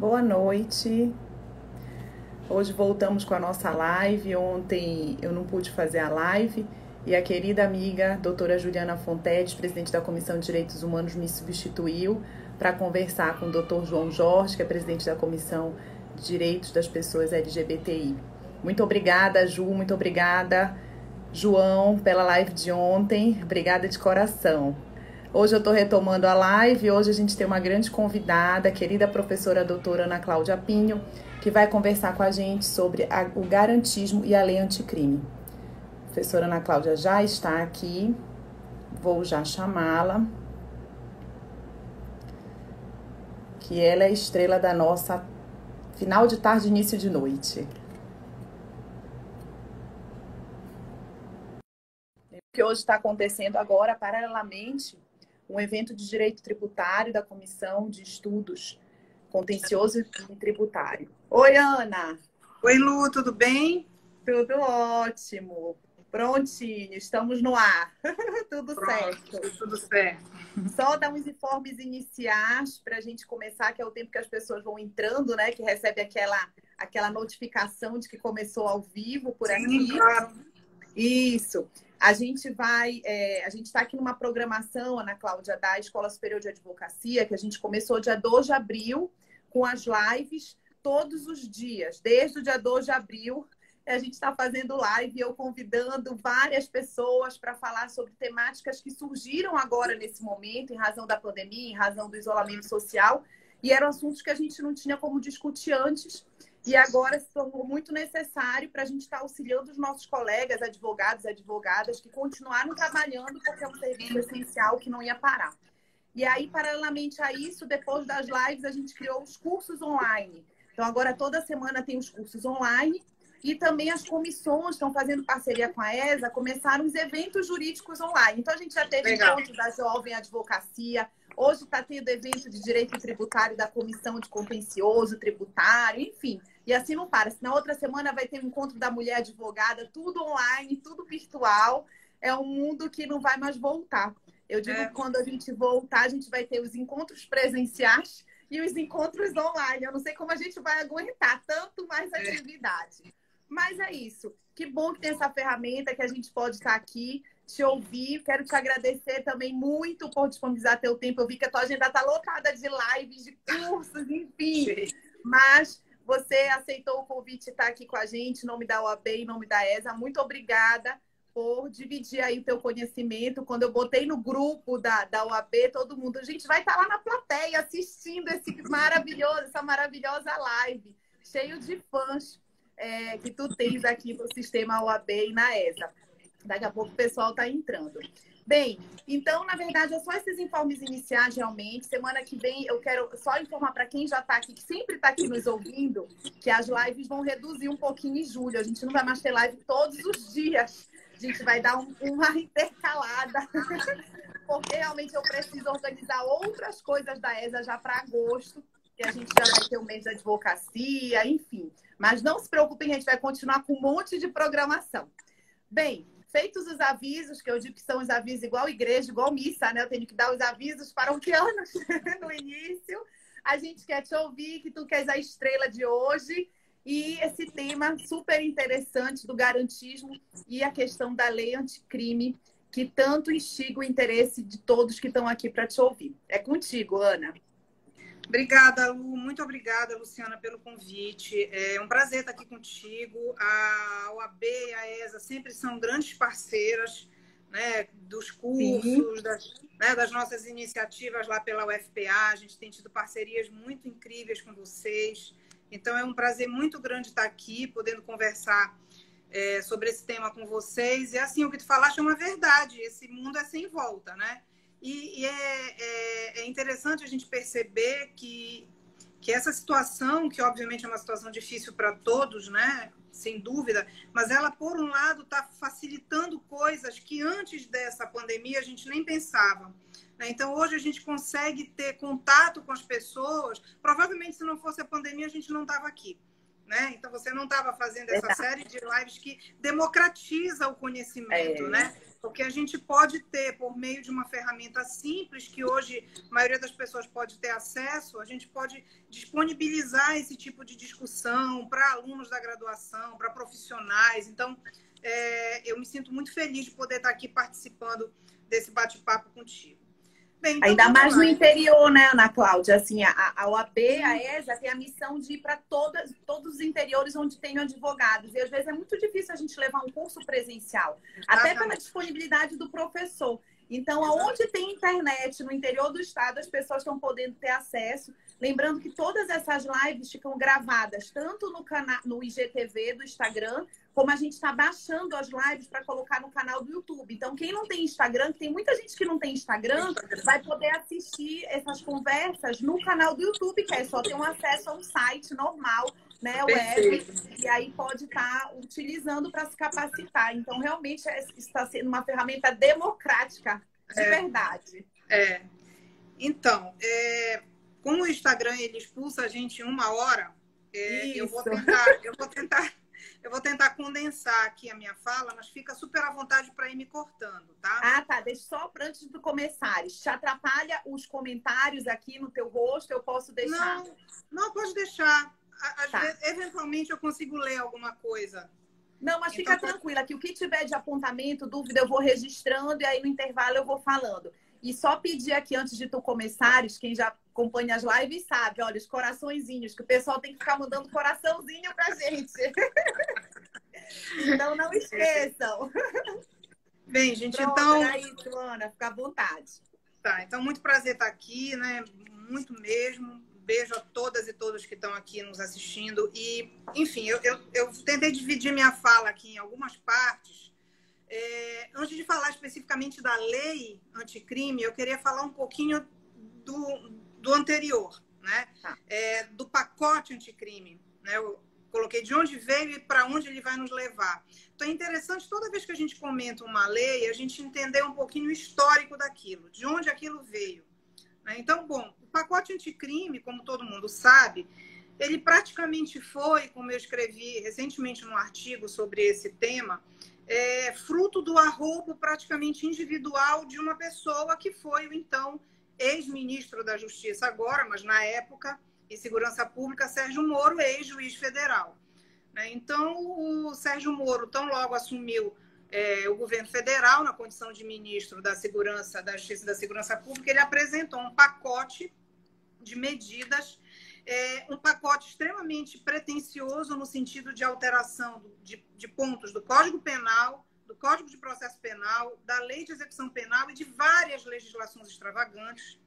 Boa noite. Hoje voltamos com a nossa live. Ontem eu não pude fazer a live e a querida amiga doutora Juliana Fontedes, presidente da Comissão de Direitos Humanos, me substituiu para conversar com o doutor João Jorge, que é presidente da Comissão de Direitos das Pessoas LGBTI. Muito obrigada, Ju, muito obrigada, João, pela live de ontem. Obrigada de coração. Hoje eu estou retomando a live. Hoje a gente tem uma grande convidada, querida professora doutora Ana Cláudia Pinho, que vai conversar com a gente sobre a, o garantismo e a lei anticrime. A professora Ana Cláudia já está aqui. Vou já chamá-la. Que ela é estrela da nossa final de tarde, início de noite. que hoje está acontecendo agora, paralelamente, um evento de direito tributário da Comissão de Estudos Contencioso e Tributário. Oi, Ana! Oi, Lu, tudo bem? Tudo ótimo. Prontinho, estamos no ar. tudo Pronto, certo. Tudo certo. Só dar uns informes iniciais para a gente começar, que é o tempo que as pessoas vão entrando, né? Que recebe aquela, aquela notificação de que começou ao vivo por Sim, aqui. Claro. Isso. A gente vai, é, a gente está aqui numa programação, Ana Cláudia, da Escola Superior de Advocacia, que a gente começou dia 2 de abril, com as lives todos os dias, desde o dia 2 de abril. A gente está fazendo live, eu convidando várias pessoas para falar sobre temáticas que surgiram agora nesse momento, em razão da pandemia, em razão do isolamento social, e eram assuntos que a gente não tinha como discutir antes e agora se tornou muito necessário para a gente estar tá auxiliando os nossos colegas, advogados e advogadas, que continuaram trabalhando porque é um serviço essencial que não ia parar. E aí, paralelamente a isso, depois das lives, a gente criou os cursos online. Então, agora toda semana tem os cursos online e também as comissões estão fazendo parceria com a ESA, começaram os eventos jurídicos online. Então, a gente já teve Legal. encontro da Jovem Advocacia, Hoje está tendo evento de direito tributário da Comissão de Contencioso Tributário, enfim. E assim não para. Na outra semana vai ter o um encontro da mulher advogada, tudo online, tudo virtual. É um mundo que não vai mais voltar. Eu digo é. que quando a gente voltar, a gente vai ter os encontros presenciais e os encontros online. Eu não sei como a gente vai aguentar tanto mais é. atividade. É. Mas é isso. Que bom que tem essa ferramenta que a gente pode estar aqui te ouvir. Quero te agradecer também muito por disponibilizar teu tempo. Eu vi que a tua agenda está lotada de lives, de cursos, enfim. Sim. Mas você aceitou o convite e está aqui com a gente, em nome da OAB, em nome da ESA. Muito obrigada por dividir aí o teu conhecimento. Quando eu botei no grupo da, da OAB, todo mundo, a gente vai estar tá lá na plateia assistindo esse maravilhoso, essa maravilhosa live, cheio de fãs é, que tu tens aqui no sistema OAB e na ESA. Daqui a pouco o pessoal está entrando. Bem, então, na verdade, é só esses informes iniciais, realmente. Semana que vem, eu quero só informar para quem já está aqui, que sempre está aqui nos ouvindo, que as lives vão reduzir um pouquinho em julho. A gente não vai mais ter live todos os dias. A gente vai dar um, uma intercalada, porque realmente eu preciso organizar outras coisas da ESA já para agosto, que a gente já vai ter o mês da advocacia, enfim. Mas não se preocupem, a gente vai continuar com um monte de programação. Bem, feitos os avisos, que eu digo que são os avisos igual igreja, igual missa, né? Eu tenho que dar os avisos paroquianos no início. A gente quer te ouvir, que tu queres a estrela de hoje. E esse tema super interessante do garantismo e a questão da lei anticrime, que tanto instiga o interesse de todos que estão aqui para te ouvir. É contigo, Ana. Obrigada, Lu. Muito obrigada, Luciana, pelo convite. É um prazer estar aqui contigo. A OAB e a ESA sempre são grandes parceiras né, dos cursos, das, né, das, nossas iniciativas lá pela UFPA. A gente tem tido parcerias muito incríveis com vocês. Então, é um prazer muito grande estar aqui, podendo conversar é, sobre esse tema com vocês. E assim, o que tu falaste é uma verdade. Esse mundo é sem volta, né? E, e é, é, é, interessante a gente perceber que, que essa situação, que obviamente é uma situação difícil para todos, né? sem dúvida, mas ela, por um lado, está facilitando coisas que antes dessa pandemia a gente nem pensava. Né? Então, hoje a gente consegue ter contato com as pessoas. Provavelmente, se não fosse a pandemia, a gente não estava aqui. né? Então você não estava fazendo essa série de lives que democratiza o conhecimento, é. né? Porque a gente pode ter, por meio de uma ferramenta simples, que hoje a maioria das pessoas pode ter acesso, a gente pode disponibilizar esse tipo de discussão para alunos da graduação, para profissionais. Então, é, eu me sinto muito feliz de poder estar aqui participando desse bate-papo contigo. Bem, então Ainda mais no interior, né, Ana Cláudia? Assim, a, a OAB, a ESA, tem a missão de ir para todos os interiores onde tem advogados. E às vezes é muito difícil a gente levar um curso presencial, até pela disponibilidade do professor. Então, aonde tem internet no interior do estado, as pessoas estão podendo ter acesso. Lembrando que todas essas lives ficam gravadas tanto no, canal, no IGTV do Instagram, como a gente está baixando as lives para colocar no canal do YouTube. Então, quem não tem Instagram, tem muita gente que não tem Instagram, vai poder assistir essas conversas no canal do YouTube, que é só ter um acesso a um site normal, né, web, e aí pode estar tá utilizando para se capacitar. Então, realmente, é, está sendo uma ferramenta democrática, de é, verdade. É. Então, é, como o Instagram ele expulsa a gente em uma hora, é, eu vou tentar, eu vou tentar, eu vou tentar condensar aqui a minha fala, mas fica super à vontade para ir me cortando, tá? Ah, tá. Deixa só antes de começares. Te atrapalha os comentários aqui no teu rosto? Eu posso deixar? Não, não pode deixar. Às tá. vezes, eventualmente eu consigo ler alguma coisa. Não, mas então, fica tranquila, que o que tiver de apontamento, dúvida, eu vou registrando e aí no intervalo eu vou falando. E só pedir aqui antes de tu começares, quem já acompanha as lives sabe, olha, os coraçõezinhos, que o pessoal tem que ficar mandando coraçãozinho pra gente. então não esqueçam. Bem, gente, Pronto, então. Era isso, Ana, fica à vontade. Tá, então muito prazer estar aqui, né? Muito mesmo. Beijo a todas e todos que estão aqui nos assistindo. E, enfim, eu, eu, eu tentei dividir minha fala aqui em algumas partes é, antes de falar especificamente da lei anticrime, eu queria falar um pouquinho do, do anterior, né? Tá. É, do pacote anticrime. Né? Eu coloquei de onde veio e para onde ele vai nos levar. Então é interessante, toda vez que a gente comenta uma lei, a gente entender um pouquinho o histórico daquilo, de onde aquilo veio. Né? Então, bom, pacote anticrime, como todo mundo sabe, ele praticamente foi, como eu escrevi recentemente num artigo sobre esse tema, é, fruto do arrobo praticamente individual de uma pessoa que foi o então ex-ministro da Justiça agora, mas na época, e Segurança Pública, Sérgio Moro, ex-juiz federal. Né? Então, o Sérgio Moro, tão logo assumiu é, o governo federal, na condição de ministro da Segurança, da Justiça e da Segurança Pública, ele apresentou um pacote de medidas é, um pacote extremamente pretensioso no sentido de alteração de, de pontos do Código Penal, do Código de Processo Penal, da Lei de Execução Penal e de várias legislações extravagantes.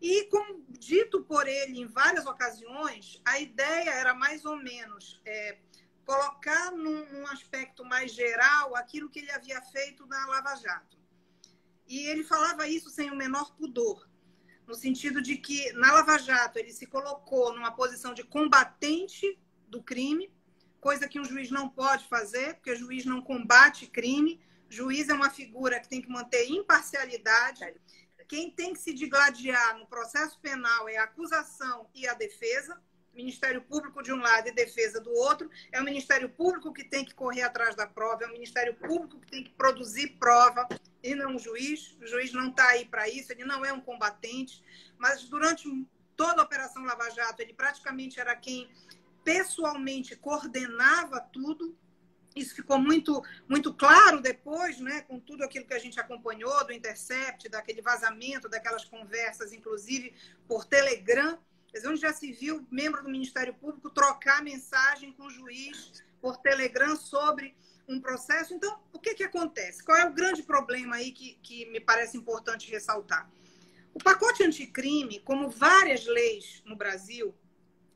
E, como dito por ele em várias ocasiões, a ideia era mais ou menos é, colocar num, num, aspecto mais geral aquilo que ele havia feito na Lava Jato. E ele falava isso sem o menor pudor no sentido de que na Lava Jato ele se colocou numa posição de combatente do crime, coisa que um juiz não pode fazer, porque o juiz não combate crime. Juiz é uma figura que tem que manter imparcialidade. Quem tem que se digladiar no processo penal é a acusação e a defesa. Ministério Público de um lado e defesa do outro. É o Ministério Público que tem que correr atrás da prova, é o Ministério Público que tem que produzir prova e não o juiz. O juiz não está aí para isso, ele não é um combatente. Mas durante toda a Operação Lava Jato, ele praticamente era quem pessoalmente coordenava tudo. Isso ficou muito, muito claro depois, né, com tudo aquilo que a gente acompanhou do Intercept, daquele vazamento, daquelas conversas, inclusive por Telegram onde já se viu membro do Ministério Público trocar mensagem com o juiz por Telegram sobre um processo. Então, o que, que acontece? Qual é o grande problema aí que, que me parece importante ressaltar? O pacote anticrime, como várias leis no Brasil,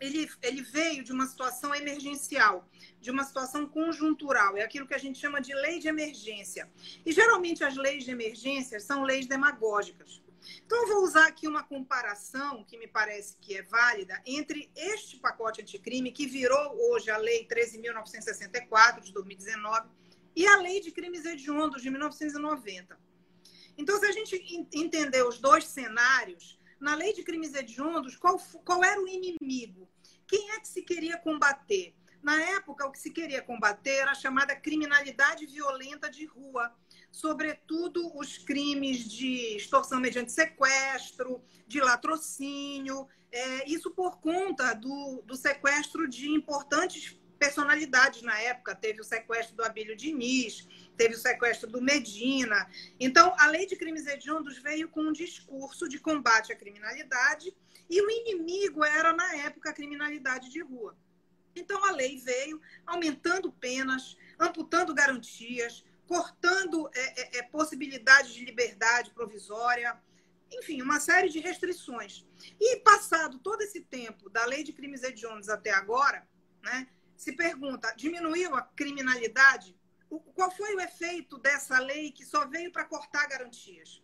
ele, ele veio de uma situação emergencial, de uma situação conjuntural. É aquilo que a gente chama de lei de emergência. E geralmente as leis de emergência são leis demagógicas. Então, eu vou usar aqui uma comparação que me parece que é válida entre este pacote anticrime, que virou hoje a Lei 13.964 de 2019, e a Lei de Crimes Hediondos de 1990. Então, se a gente entender os dois cenários, na Lei de Crimes Hediondos, qual, qual era o inimigo? Quem é que se queria combater? Na época, o que se queria combater era a chamada criminalidade violenta de rua, sobretudo os crimes de extorsão mediante sequestro, de latrocínio, é, isso por conta do, do sequestro de importantes personalidades na época. Teve o sequestro do Abílio Diniz, teve o sequestro do Medina. Então, a lei de crimes hediondos veio com um discurso de combate à criminalidade e o inimigo era, na época, a criminalidade de rua. Então, a lei veio aumentando penas, amputando garantias, cortando é, é, é possibilidades de liberdade provisória, enfim, uma série de restrições. E passado todo esse tempo da lei de crimes hediondos até agora, né, se pergunta, diminuiu a criminalidade? qual foi o efeito dessa lei que só veio para cortar garantias?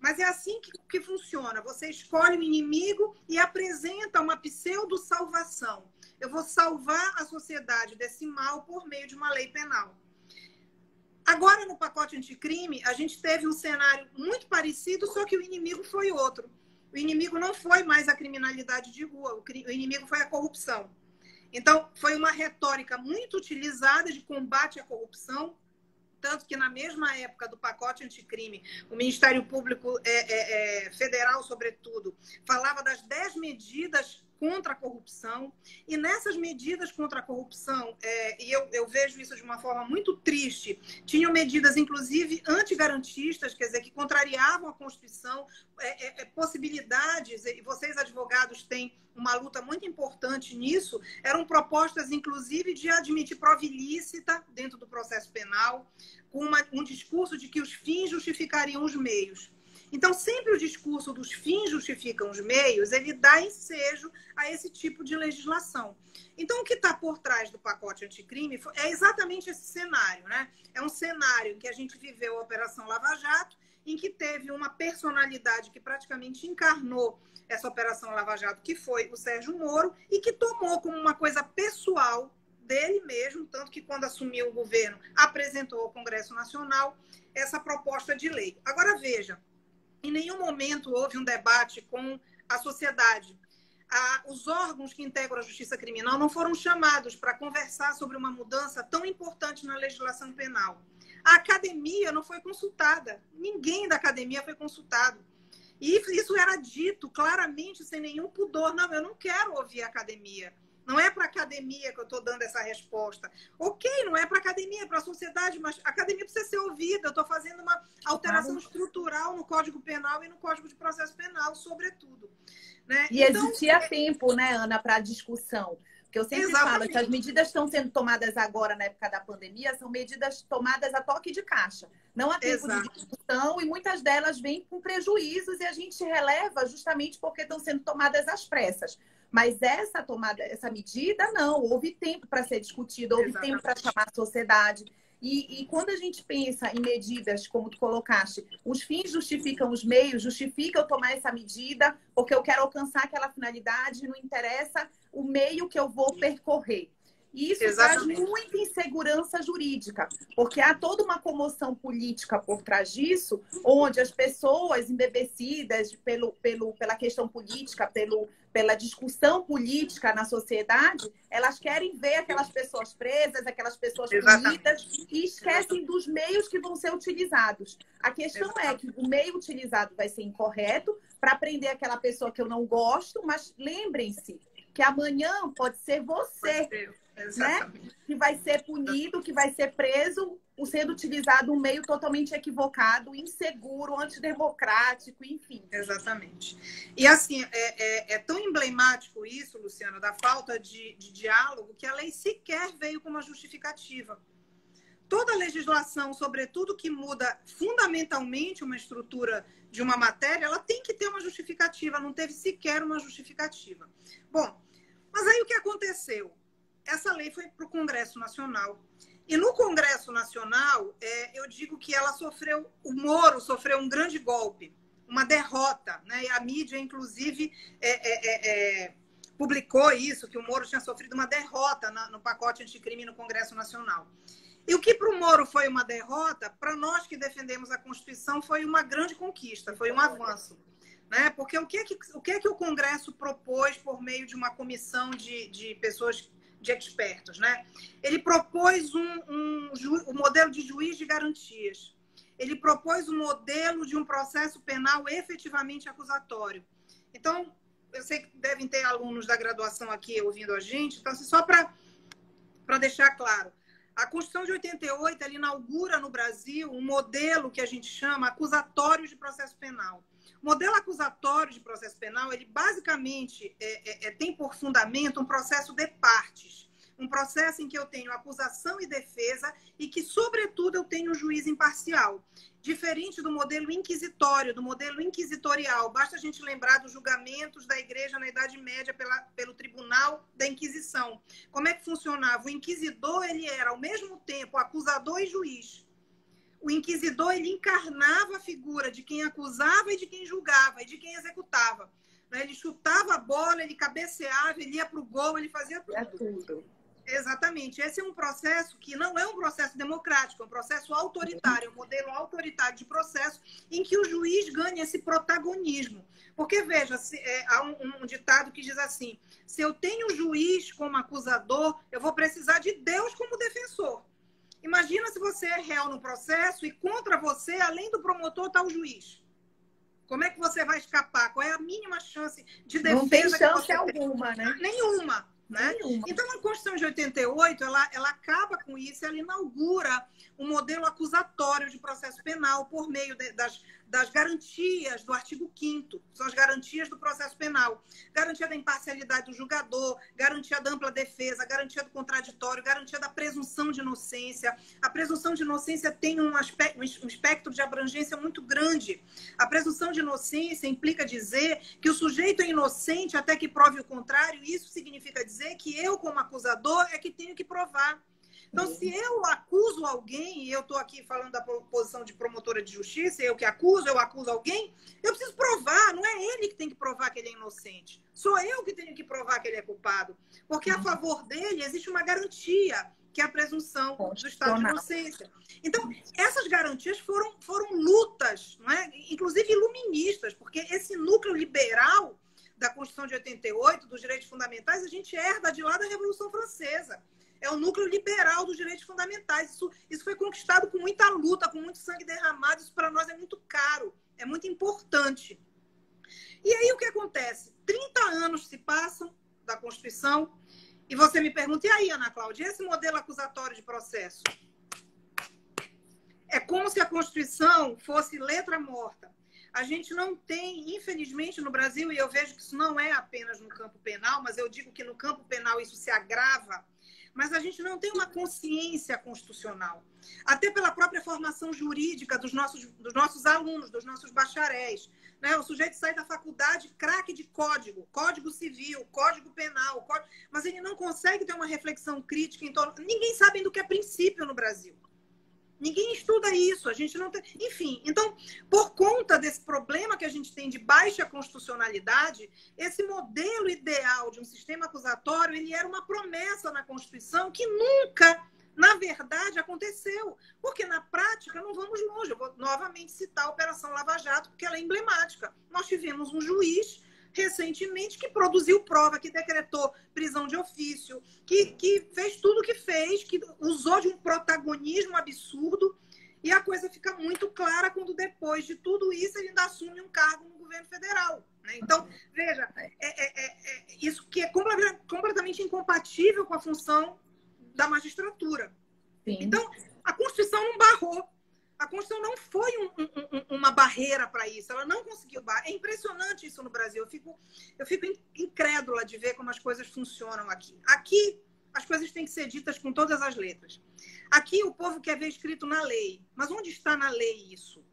Mas é assim que, que funciona. Você escolhe o inimigo e apresenta uma pseudo-salvação. Eu vou salvar a sociedade desse mal por meio de uma lei penal. Agora, no pacote anticrime, a gente teve um cenário muito parecido, só que o inimigo foi outro. O inimigo não foi mais a criminalidade de rua, o inimigo foi a corrupção. Então, foi uma retórica muito utilizada de combate à corrupção, tanto que na mesma época do pacote anticrime, o Ministério Público é, é, é, Federal, sobretudo, falava das dez medidas contra a corrupção. E nessas medidas contra a corrupção, é, e eu, eu, vejo isso de uma forma muito triste, tinham medidas, inclusive, antigarantistas, quer dizer, que contrariavam a Constituição, é, é, é possibilidades, e vocês, advogados, têm uma luta muito importante nisso, eram propostas, inclusive, de admitir prova ilícita dentro do processo penal, com uma, um discurso de que os fins justificariam os meios. Então, sempre o discurso dos fins justificam os meios, ele dá ensejo a esse tipo de legislação. Então, o que está por trás do pacote anticrime é exatamente esse cenário, né? É um cenário em que a gente viveu a Operação Lava Jato, em que teve uma personalidade que praticamente encarnou essa Operação Lava Jato, que foi o Sérgio Moro, e que tomou como uma coisa pessoal dele mesmo, tanto que quando assumiu o governo apresentou ao Congresso Nacional essa proposta de lei. Agora veja, em nenhum momento houve um debate com a sociedade. Ah, os órgãos que integram a justiça criminal não foram chamados para conversar sobre uma mudança tão importante na legislação penal. A academia não foi consultada, ninguém da academia foi consultado. E isso era dito claramente, sem nenhum pudor. Não, eu não quero ouvir a academia. Não é para a academia que eu estou dando essa resposta. Ok, não é para a academia, é para a sociedade, mas a academia precisa ser ouvida. Eu estou fazendo uma alteração claro. estrutural no Código Penal e no Código de Processo Penal, sobretudo. Né? E então, existia é... tempo, né, Ana, para discussão. Porque eu sempre Exatamente. falo que as medidas estão sendo tomadas agora, na época da pandemia, são medidas tomadas a toque de caixa. Não há tempo Exato. de discussão e muitas delas vêm com prejuízos e a gente releva justamente porque estão sendo tomadas às pressas. Mas essa tomada, essa medida, não, houve tempo para ser discutido, houve Exatamente. tempo para chamar a sociedade. E, e, quando a gente pensa em medidas, como tu colocaste, os fins justificam os meios, justifica eu tomar essa medida, porque eu quero alcançar aquela finalidade, não interessa o meio que eu vou percorrer. E isso Exatamente. traz muita insegurança jurídica, porque há toda uma comoção política por trás disso, onde as pessoas embebecidas pelo, pelo, pela questão política, pelo, pela discussão política na sociedade, elas querem ver aquelas pessoas presas, aquelas pessoas punidas e esquecem Exatamente. dos meios que vão ser utilizados. A questão Exatamente. é que o meio utilizado vai ser incorreto para prender aquela pessoa que eu não gosto, mas lembrem-se que amanhã pode ser você. Pode ser né? Que vai ser punido, que vai ser preso, por sendo utilizado um meio totalmente equivocado, inseguro, antidemocrático, enfim. Exatamente. E assim, é, é, é tão emblemático isso, Luciana, da falta de, de diálogo, que a lei sequer veio com uma justificativa. Toda legislação, sobretudo que muda fundamentalmente uma estrutura de uma matéria, ela tem que ter uma justificativa, não teve sequer uma justificativa. Bom, mas aí o que aconteceu? Essa lei foi para o Congresso Nacional. E no Congresso Nacional, é, eu digo que ela sofreu, o Moro sofreu um grande golpe, uma derrota. Né? E a mídia, inclusive, é, é, é, é publicou isso, que o Moro tinha sofrido uma derrota na, no pacote anticrime no Congresso Nacional. E o que para o Moro foi uma derrota, para nós que defendemos a Constituição, foi uma grande conquista, foi um avanço. Né? Porque o que, é que, o que é que o Congresso propôs por meio de uma comissão de, de pessoas de expertos, né? Ele propôs um, um, um modelo de juiz de garantias. Ele propôs um modelo de um processo penal efetivamente acusatório. Então, eu sei que devem ter alunos da graduação aqui ouvindo a gente, então, assim, só para deixar claro, a Constituição de 88 ela inaugura no Brasil um modelo que a gente chama acusatório de processo penal. O modelo acusatório de processo penal, ele basicamente é, é, é, tem por fundamento um processo de partes. Um processo em que eu tenho acusação e defesa e que, sobretudo, eu tenho um juiz imparcial diferente do modelo inquisitório, do modelo inquisitorial. Basta a gente lembrar dos julgamentos da igreja na Idade Média pela, pelo Tribunal da Inquisição. Como é que funcionava? O inquisidor ele era, ao mesmo tempo, acusador e juiz. O inquisidor ele encarnava a figura de quem acusava e de quem julgava e de quem executava. Né? Ele chutava a bola, ele cabeceava, ele ia para o gol, ele fazia tudo. É tudo. Exatamente. Esse é um processo que não é um processo democrático, é um processo autoritário, um modelo autoritário de processo em que o juiz ganha esse protagonismo. Porque, veja, se, é, há um, um, ditado que diz assim: se eu tenho o juiz como acusador, eu vou precisar de Deus como defensor. Imagina se você é réu no processo e contra você, além do promotor, está o juiz. Como é que você vai escapar? Qual é a mínima chance de defesa? Não tem chance alguma, né? Nenhuma. Né? Então, a Constituição de 88, ela, ela acaba com isso, ela inaugura um modelo acusatório de processo penal por meio de, das, das garantias do artigo 5 são as garantias do processo penal. Garantia da imparcialidade do julgador, garantia da ampla defesa, garantia do contraditório, garantia da presunção de inocência. A presunção de inocência tem um, aspecto, um espectro de abrangência muito grande. A presunção de inocência implica dizer que o sujeito é inocente até que prove o contrário, e isso significa dizer que eu, como acusador, é que tenho que provar. Então, se eu acuso alguém, e eu estou aqui falando da posição de promotora de justiça, eu que acuso, eu acuso alguém, eu preciso provar, não é ele que tem que provar que ele é inocente. Sou eu que tenho que provar que ele é culpado. Porque a uhum. favor dele existe uma garantia, que é a presunção do estado de inocência. Então, essas garantias foram, foram lutas, não é? inclusive iluministas, porque esse núcleo liberal da Constituição de 88, dos direitos fundamentais, a gente herda de lá da Revolução Francesa é o núcleo liberal dos direitos fundamentais. Isso, isso foi conquistado com muita luta, com muito sangue derramado. Isso para nós é muito caro, é muito importante. E aí o que acontece? 30 anos se passam da Constituição e você me pergunta, e aí, Ana Cláudia, esse modelo acusatório de processo? É como se a Constituição fosse letra morta. A gente não tem, infelizmente, no Brasil, e eu vejo que isso não é apenas no campo penal, mas eu digo que no campo penal isso se agrava mas a gente não tem uma consciência constitucional. Até pela própria formação jurídica dos nossos, dos nossos alunos, dos nossos bacharéis. Né? O sujeito sai da faculdade craque de código, código civil, código penal, código... mas ele não consegue ter uma reflexão crítica em torno. Ninguém sabe do que é princípio no Brasil. Ninguém estuda isso, a gente não tem. Enfim, então, por conta desse problema que a gente tem de baixa constitucionalidade, esse modelo ideal de um sistema acusatório, ele era uma promessa na Constituição que nunca, na verdade, aconteceu. Porque na prática, não vamos longe. Eu vou novamente citar a Operação Lava Jato, porque ela é emblemática. Nós tivemos um juiz recentemente que produziu prova, que decretou prisão de ofício, que, que fez tudo o que fez, que usou de um protagonismo absurdo. E a coisa fica muito clara quando, depois de tudo isso, ele ainda assume um cargo no governo federal. Né? Então, veja, é, é, é, é isso que é completamente incompatível com a função da magistratura. Sim. Então, a Constituição não barrou a Constituição não foi um, um, uma barreira para isso, ela não conseguiu. É impressionante isso no Brasil. Eu fico, eu fico incrédula de ver como as coisas funcionam aqui. Aqui, as coisas têm que ser ditas com todas as letras. Aqui, o povo quer ver escrito na lei. Mas onde está na lei isso?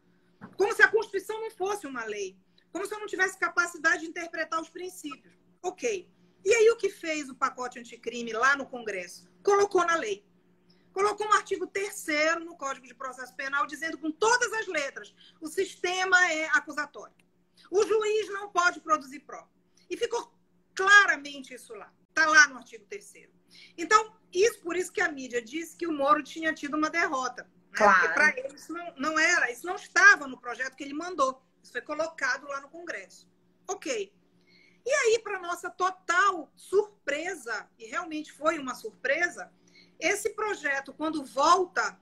Como se a Constituição não fosse uma lei. Como se eu não tivesse capacidade de interpretar os princípios. Ok. E aí, o que fez o pacote anticrime lá no Congresso? Colocou na lei colocou um artigo terceiro no Código de Processo Penal dizendo com todas as letras: o sistema é acusatório. O juiz não pode produzir prova. E ficou claramente isso lá. Está lá no artigo terceiro. Então, isso por isso que a mídia disse que o Moro tinha tido uma derrota. Né? Claro. Porque para ele isso não, não era, isso não estava no projeto que ele mandou. Isso foi colocado lá no Congresso. Ok. E aí, para nossa total surpresa, e realmente foi uma surpresa, esse projeto, quando volta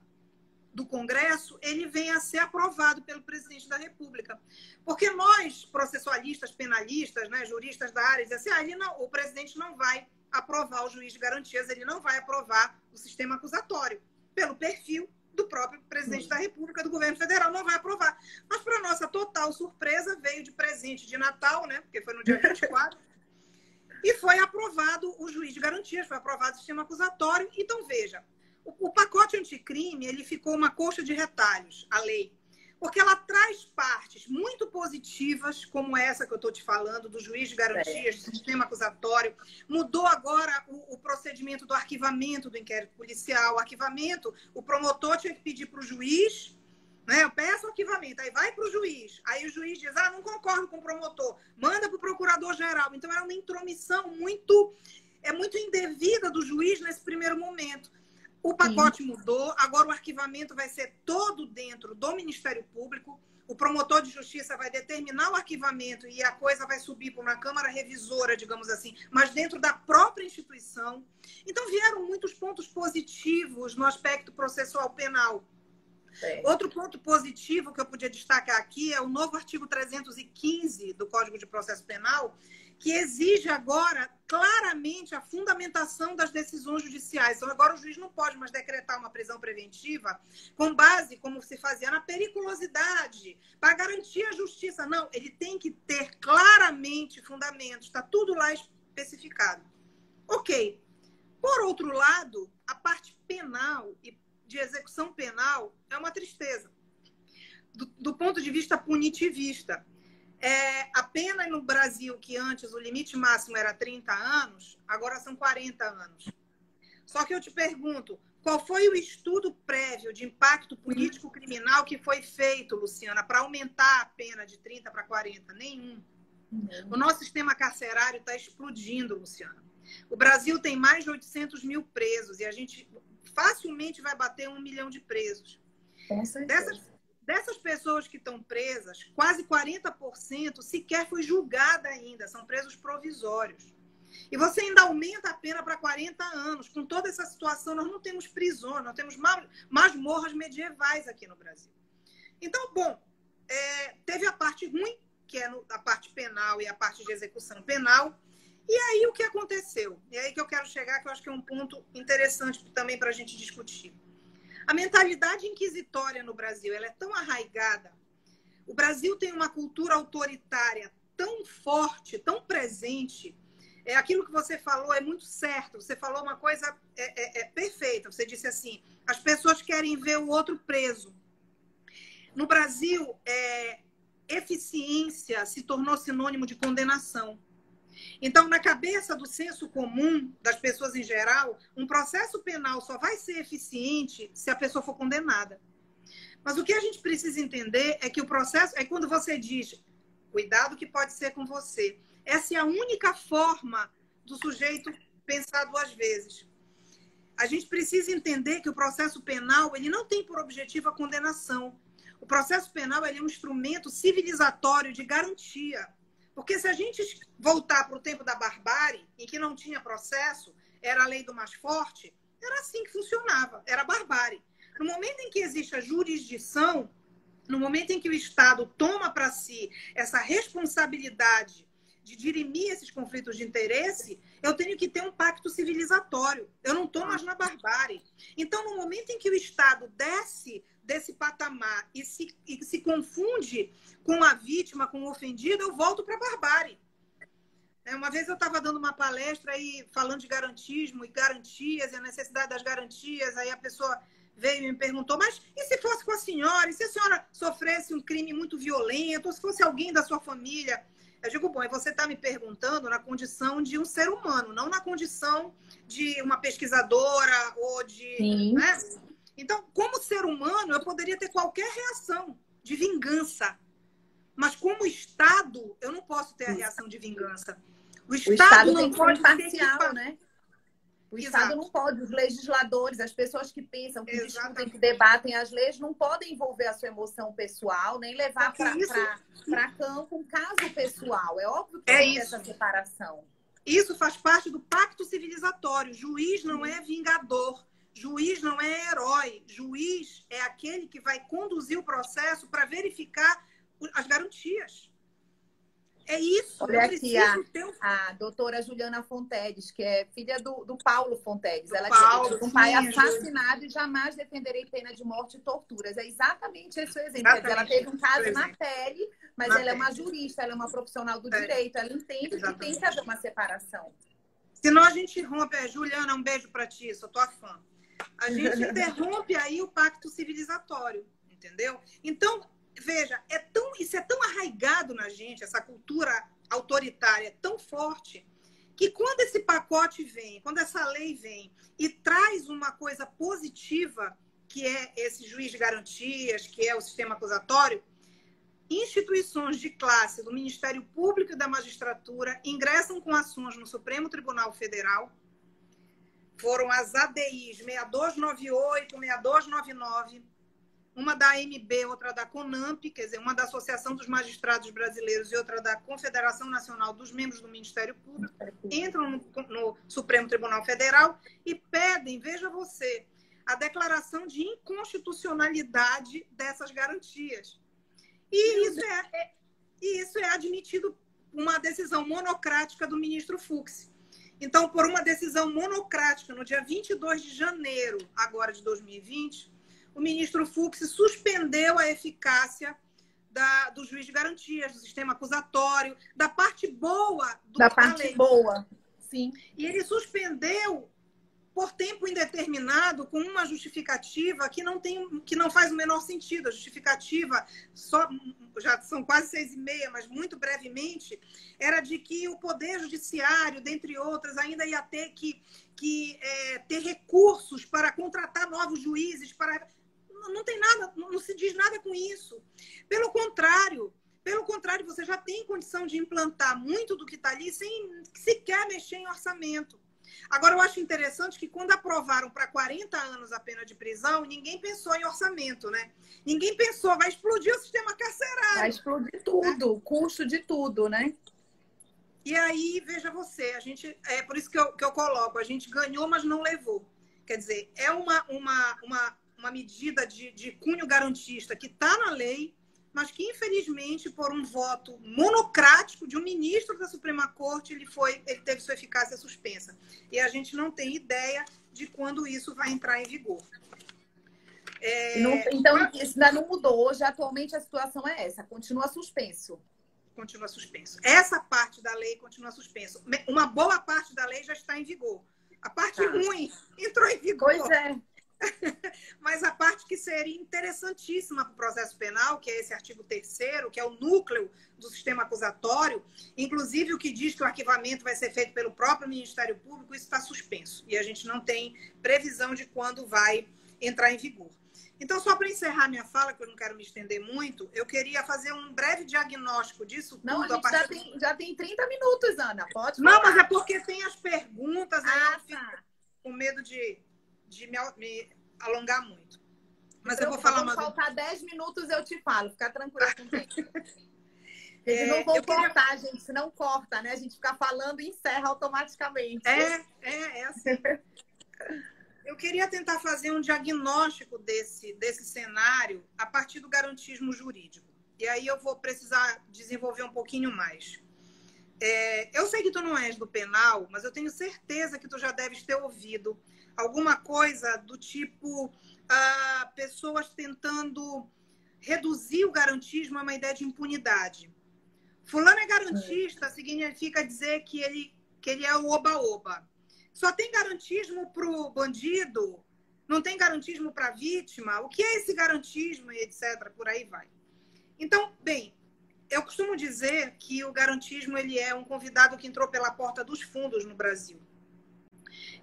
do Congresso, ele vem a ser aprovado pelo presidente da República. Porque nós, processualistas, penalistas, né, juristas da área, dizem assim, ah, não, o presidente não vai aprovar o juiz de garantias, ele não vai aprovar o sistema acusatório, pelo perfil do próprio presidente da República, do governo federal, não vai aprovar. Mas, para nossa total surpresa, veio de presente de Natal, né, porque foi no dia 24, e foi aprovado o juiz de garantias, foi aprovado o sistema acusatório. Então, veja, o, o pacote anticrime ele ficou uma coxa de retalhos, a lei, porque ela traz partes muito positivas, como essa que eu estou te falando, do juiz de garantias, do sistema acusatório. Mudou agora o, o, procedimento do arquivamento do inquérito policial. O arquivamento, o promotor tinha que pedir para o juiz, né? Eu peço arquivamento, aí vai para o juiz. Aí o juiz diz: ah, não concordo com o promotor, manda para o procurador-geral. Então, era uma intromissão muito, é muito indevida do juiz nesse primeiro momento. O pacote Sim. mudou, agora o arquivamento vai ser todo dentro do Ministério Público. O promotor de justiça vai determinar o arquivamento e a coisa vai subir para uma Câmara Revisora, digamos assim, mas dentro da própria instituição. Então, vieram muitos pontos positivos no aspecto processual penal. É. Outro ponto positivo que eu podia destacar aqui é o novo artigo 315 do Código de Processo Penal, que exige agora claramente a fundamentação das decisões judiciais. Então, agora o juiz não pode mais decretar uma prisão preventiva com base, como se fazia, na periculosidade, para garantir a justiça. Não, ele tem que ter claramente fundamentos, está tudo lá especificado. Ok. Por outro lado, a parte penal e de execução penal é uma tristeza. Do, do ponto de vista punitivista, é, a pena no Brasil, que antes o limite máximo era 30 anos, agora são 40 anos. Só que eu te pergunto, qual foi o estudo prévio de impacto político-criminal que foi feito, Luciana, para aumentar a pena de 30 para 40? Nenhum. O nosso sistema carcerário está explodindo, Luciana. O Brasil tem mais de 800 mil presos e a gente facilmente vai bater um milhão de presos. Dessas, Dessas pessoas que estão presas, quase 40% sequer foi julgada ainda, são presos provisórios. E você ainda aumenta a pena para 40 anos. Com toda essa situação, nós não temos prisões, nós temos masmorras medievais aqui no Brasil. Então, bom, é, teve a parte ruim, que é a parte penal e a parte de execução penal. E aí o que aconteceu? E aí que eu quero chegar, que eu acho que é um ponto interessante também para a gente discutir. A mentalidade inquisitória no Brasil ela é tão arraigada. O Brasil tem uma cultura autoritária tão forte, tão presente. É aquilo que você falou é muito certo. Você falou uma coisa é, é, é perfeita. Você disse assim: as pessoas querem ver o outro preso. No Brasil, é, eficiência se tornou sinônimo de condenação. Então, na cabeça do senso comum das pessoas em geral, um processo penal só vai ser eficiente se a pessoa for condenada. Mas o que a gente precisa entender é que o processo é quando você diz cuidado que pode ser com você. Essa é a única forma do sujeito pensar duas vezes. A gente precisa entender que o processo penal ele não tem por objetivo a condenação. O processo penal é um instrumento civilizatório de garantia. Porque se a gente voltar para o tempo da barbárie, em que não tinha processo, era a lei do mais forte, era assim que funcionava, era barbárie. No momento em que existe a jurisdição, no momento em que o Estado toma para si essa responsabilidade de dirimir esses conflitos de interesse, eu tenho que ter um pacto civilizatório. Eu não estou mais na barbárie. Então, no momento em que o Estado desce desse patamar e se, e se confunde com a vítima, com o ofendido, eu volto para a barbárie. É, uma vez eu estava dando uma palestra aí falando de garantismo e garantias e a necessidade das garantias, aí a pessoa veio e me perguntou, mas e se fosse com a senhora? E se a senhora sofresse um crime muito violento? Ou se fosse alguém da sua família? Eu digo, bom, você está me perguntando na condição de um ser humano, não na condição de uma pesquisadora ou de. Né? Então, como ser humano, eu poderia ter qualquer reação de vingança. Mas como Estado, eu não posso ter a reação de vingança. O Estado, o Estado não pode ser imparcial, né? O Exato. Estado não pode, os legisladores, as pessoas que pensam, que Exatamente. discutem, que debatem as leis, não podem envolver a sua emoção pessoal, nem levar para isso... campo um caso pessoal. É óbvio que é tem essa separação. Isso faz parte do pacto civilizatório acusatório. Juiz não é vingador. Juiz não é herói. Juiz é aquele que vai conduzir o processo para verificar as garantias. É isso. Olha aqui a, um... a doutora Juliana Fontedes, que é filha do, do Paulo Fontedes. Do ela Paulo, um pai assassinado e jamais defenderei pena de morte e torturas. É exatamente esse o exemplo. Dizer, ela teve um caso na pele, mas na ela pele. é uma jurista, ela é uma profissional do é. direito, ela entende exatamente. que tem que haver uma separação. Senão a gente rompe. É, Juliana, um beijo para ti, sou tua fã. A gente interrompe aí o pacto civilizatório, entendeu? Então, veja, é tão, isso é tão arraigado na gente, essa cultura autoritária é tão forte, que quando esse pacote vem, quando essa lei vem e traz uma coisa positiva, que é esse juiz de garantias, que é o sistema acusatório, instituições de classe do Ministério Público e da Magistratura ingressam com ações no Supremo Tribunal Federal. Foram as ADIs 6298, 6299, uma da AMB, outra da CONAMP, quer dizer, uma da Associação dos Magistrados Brasileiros e outra da Confederação Nacional dos Membros do Ministério Público, entram no, no Supremo Tribunal Federal e pedem, veja você, a declaração de inconstitucionalidade dessas garantias. E isso é, é, e isso é admitido uma decisão monocrática do ministro Fux. Então, por uma decisão monocrática, no dia 22 de janeiro agora de 2020, o ministro Fux suspendeu a eficácia da, do juiz de garantias, do sistema acusatório, da parte boa do da parte lei. boa, sim. E ele suspendeu por tempo indeterminado com uma justificativa que não tem que não faz o menor sentido. A justificativa só já são quase seis e meia, mas muito brevemente era de que o poder judiciário, dentre outras, ainda ia ter que, que é, ter recursos para contratar novos juízes para não tem nada, não se diz nada com isso. Pelo contrário, pelo contrário, você já tem condição de implantar muito do que está ali sem sequer mexer em orçamento. Agora, eu acho interessante que quando aprovaram para 40 anos a pena de prisão, ninguém pensou em orçamento, né? Ninguém pensou, vai explodir o sistema carcerário. Vai explodir tudo, né? o custo de tudo, né? E aí, veja você, a gente, é por isso que eu, que eu coloco, a gente ganhou, mas não levou. Quer dizer, é uma, uma, uma uma medida de, de cunho garantista que está na lei, mas que infelizmente por um voto monocrático de um ministro da Suprema Corte ele foi ele teve sua eficácia suspensa e a gente não tem ideia de quando isso vai entrar em vigor. É... Não, então isso ainda não mudou. Hoje atualmente a situação é essa, continua suspenso. Continua suspenso. Essa parte da lei continua suspenso. Uma boa parte da lei já está em vigor. A parte ah. ruim entrou em vigor. Pois é. Mas a parte que seria interessantíssima para o processo penal, que é esse artigo 3 que é o núcleo do sistema acusatório, inclusive o que diz que o arquivamento vai ser feito pelo próprio Ministério Público, isso está suspenso. E a gente não tem previsão de quando vai entrar em vigor. Então, só para encerrar minha fala, que eu não quero me estender muito, eu queria fazer um breve diagnóstico disso tudo. Não, a gente a já, tem, já tem 30 minutos, Ana. Pode falar. Não, mas é porque tem as perguntas, ah, aí eu tá. com medo de de me, me alongar muito. Mas então, eu vou falar uma. Se faltar 10 minutos, eu te falo. Fica tranquila com isso. Eles é, não vão cortar, queria... gente, senão corta, né? A gente fica falando e encerra automaticamente. É, é, é assim. eu queria tentar fazer um diagnóstico desse, desse cenário a partir do garantismo jurídico. E aí eu vou precisar desenvolver um pouquinho mais. É, eu sei que tu não és do penal, mas eu tenho certeza que tu já deves ter ouvido alguma coisa do tipo ah, pessoas tentando reduzir o garantismo a uma ideia de impunidade. Fulano é garantista, significa dizer que ele, que ele é o oba-oba. Só tem garantismo para o bandido, não tem garantismo para a vítima. O que é esse garantismo e etc. Por aí vai. Então, bem, eu costumo dizer que o garantismo ele é um convidado que entrou pela porta dos fundos no Brasil.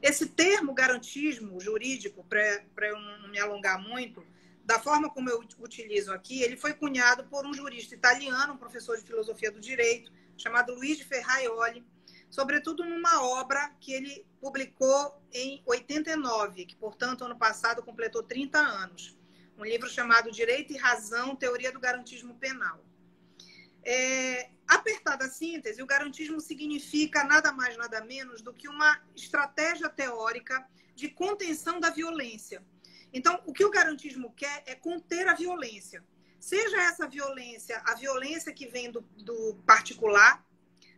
Esse termo garantismo jurídico, para eu não me alongar muito, da forma como eu utilizo aqui, ele foi cunhado por um jurista italiano, um professor de filosofia do direito, chamado Luigi Ferraioli, sobretudo numa obra que ele publicou em 89, que, portanto, ano passado completou 30 anos. Um livro chamado Direito e Razão, Teoria do Garantismo Penal. É, apertada a síntese, o garantismo significa nada mais, nada menos do que uma estratégia teórica de contenção da violência. Então, o que o garantismo quer é conter a violência. Seja essa violência a violência que vem do, do particular,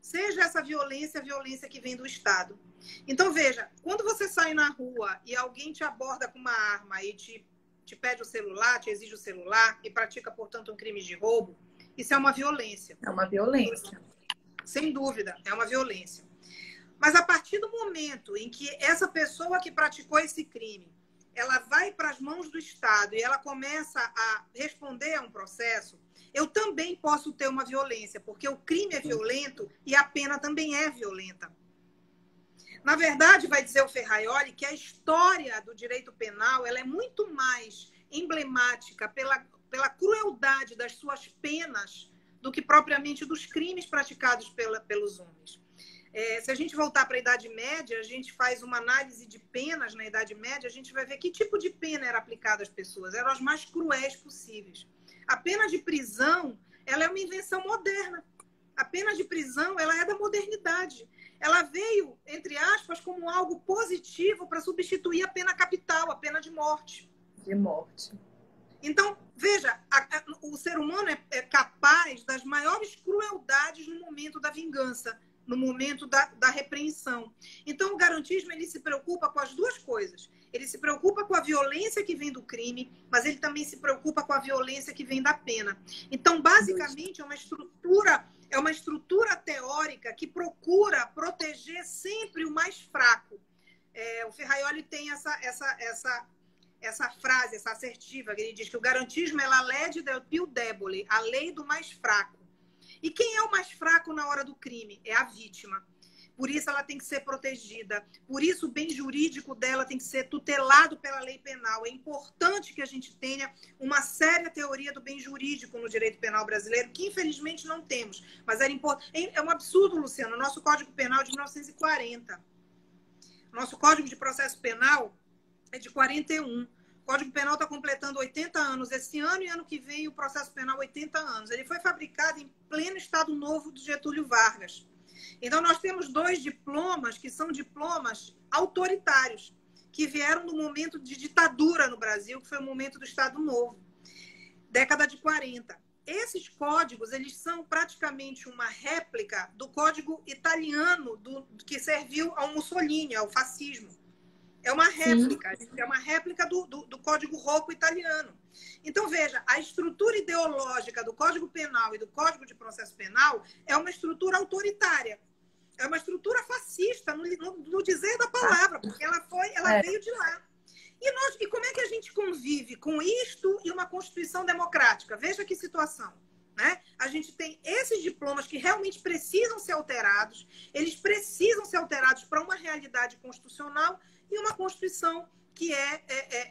seja essa violência a violência que vem do Estado. Então, veja, quando você sai na rua e alguém te aborda com uma arma e te, te pede o celular, te exige o celular e pratica, portanto, um crime de roubo, isso é uma violência. É uma violência. Sem dúvida, é uma violência. Mas a partir do momento em que essa pessoa que praticou esse crime, ela vai para as mãos do Estado e ela começa a responder a um processo, eu também posso ter uma violência, porque o crime é violento e a pena também é violenta. Na verdade, vai dizer o Ferraioli que a história do direito penal ela é muito mais emblemática pela pela crueldade das suas penas do que propriamente dos crimes praticados pela, pelos homens. É, se a gente voltar para a Idade Média, a gente faz uma análise de penas na Idade Média, a gente vai ver que tipo de pena era aplicada às pessoas. Eram as mais cruéis possíveis. A pena de prisão, ela é uma invenção moderna. A pena de prisão, ela é da modernidade. Ela veio, entre aspas, como algo positivo para substituir a pena capital, a pena de morte. De morte. Então, veja, a, a, o ser humano é, é, capaz das maiores crueldades no momento da vingança, no momento da, da repreensão. Então, o garantismo ele se preocupa com as duas coisas. Ele se preocupa com a violência que vem do crime, mas ele também se preocupa com a violência que vem da pena. Então, basicamente, é uma estrutura é uma estrutura teórica que procura proteger sempre o mais fraco. É, o Ferraioli tem essa, essa, essa essa frase, essa assertiva, que ele diz que o garantismo é a lei del più debole, a lei do mais fraco. E quem é o mais fraco na hora do crime? É a vítima. Por isso ela tem que ser protegida. Por isso o bem jurídico dela tem que ser tutelado pela lei penal. É importante que a gente tenha uma séria teoria do bem jurídico no direito penal brasileiro, que infelizmente não temos. Mas era importante. É um absurdo, Luciano. Nosso Código Penal de 1940. Nosso Código de Processo Penal é de 41. O Código Penal está completando 80 anos esse ano e ano que vem o processo penal 80 anos. Ele foi fabricado em pleno Estado Novo do Getúlio Vargas. Então, nós temos dois diplomas que são diplomas autoritários, que vieram no momento de ditadura no Brasil, que foi o momento do Estado Novo, década de 40. Esses códigos, eles são praticamente uma réplica do código italiano do, que serviu ao Mussolini, ao fascismo. É uma réplica, Sim. é uma réplica do, do, do Código Rocco italiano. Então, veja, a estrutura ideológica do Código Penal e do Código de Processo Penal é uma estrutura autoritária. É uma estrutura fascista, no, no, no dizer da palavra, porque ela foi, ela é. veio de lá. E, nós, e como é que a gente convive com isto e uma Constituição democrática? Veja que situação. Né? A gente tem esses diplomas que realmente precisam ser alterados, eles precisam ser alterados para uma realidade constitucional e uma Constituição que é, é, é,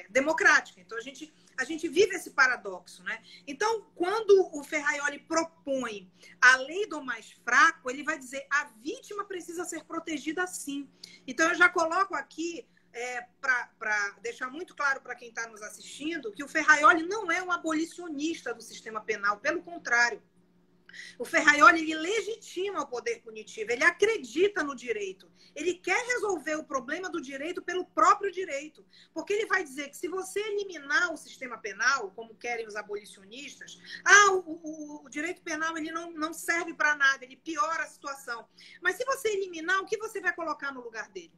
é, democrática. Então, a gente, a gente vive esse paradoxo. Né? Então, quando o Ferraioli propõe a lei do mais fraco, ele vai dizer a vítima precisa ser protegida sim. Então, eu já coloco aqui é, para deixar muito claro para quem está nos assistindo que o Ferraioli não é um abolicionista do sistema penal, pelo contrário. O Ferraioli ele legitima o poder punitivo, ele acredita no direito. Ele quer resolver o problema do direito pelo próprio direito. Porque ele vai dizer que se você eliminar o sistema penal, como querem os abolicionistas, ah, o, o, o direito penal ele não, não serve para nada, ele piora a situação. Mas se você eliminar, o que você vai colocar no lugar dele?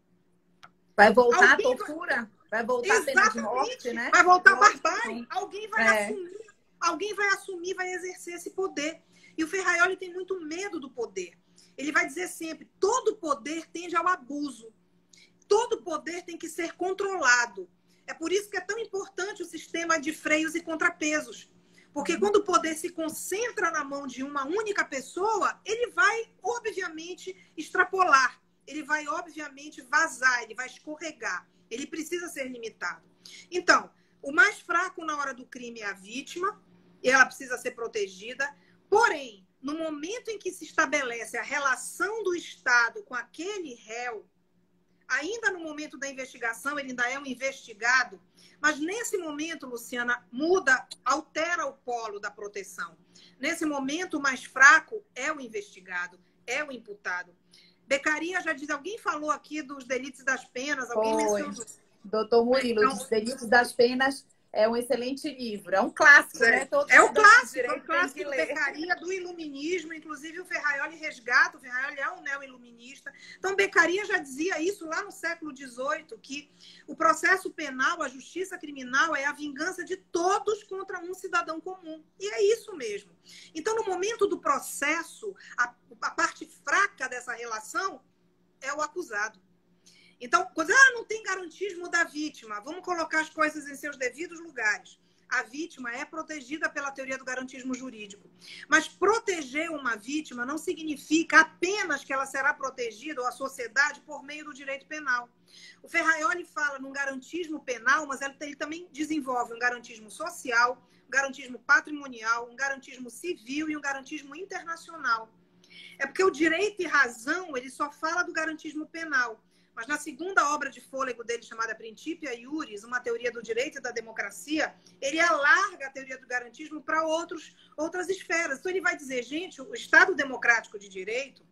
Vai voltar Alguém a tortura? Vai, vai voltar Exatamente. a pena de morte, né? Vai voltar a barbárie. Alguém vai é. assumir, alguém vai assumir, vai exercer esse poder. E o Ferraioli tem muito medo do poder. Ele vai dizer sempre: todo poder tende ao abuso. Todo poder tem que ser controlado. É por isso que é tão importante o sistema de freios e contrapesos. Porque quando o poder se concentra na mão de uma única pessoa, ele vai, obviamente, extrapolar. Ele vai, obviamente, vazar, ele vai escorregar. Ele precisa ser limitado. Então, o mais fraco na hora do crime é a vítima, e ela precisa ser protegida. Porém, no momento em que se estabelece a relação do Estado com aquele réu, ainda no momento da investigação, ele ainda é um investigado, mas nesse momento, Luciana, muda, altera o polo da proteção. nesse momento, o mais fraco é o investigado, é o imputado. Becaria já diz, alguém falou aqui dos delitos das penas, alguém Foi. mencionou. Doutor Murilo, então, os delitos das penas é um excelente livro. É um clássico, é. né? Todos é o clássico, é o clássico de Beccaria do iluminismo. Inclusive, o Ferraioli resgata. O Ferraioli é um neo-iluminista. Então, Beccaria já dizia isso lá no século XVIII, que o processo penal, a justiça criminal, é a vingança de todos contra um cidadão comum. E é isso mesmo. Então, no momento do processo, a, a parte fraca dessa relação é o acusado. Então, coisa, ah, não tem garantismo da vítima. Vamos colocar as coisas em seus devidos lugares. A vítima é protegida pela teoria do garantismo jurídico. Mas proteger uma vítima não significa apenas que ela será protegida ou a sociedade por meio do direito penal. O Ferraioli fala num garantismo penal, mas ele também desenvolve um garantismo social, um garantismo patrimonial, um garantismo civil e um garantismo internacional. É porque o direito e razão, ele só fala do garantismo penal. Mas na segunda obra de fôlego dele, chamada Principia Iuris, uma teoria do direito e da democracia, ele alarga a teoria do garantismo para outras esferas. Então, ele vai dizer, gente, o Estado democrático de direito,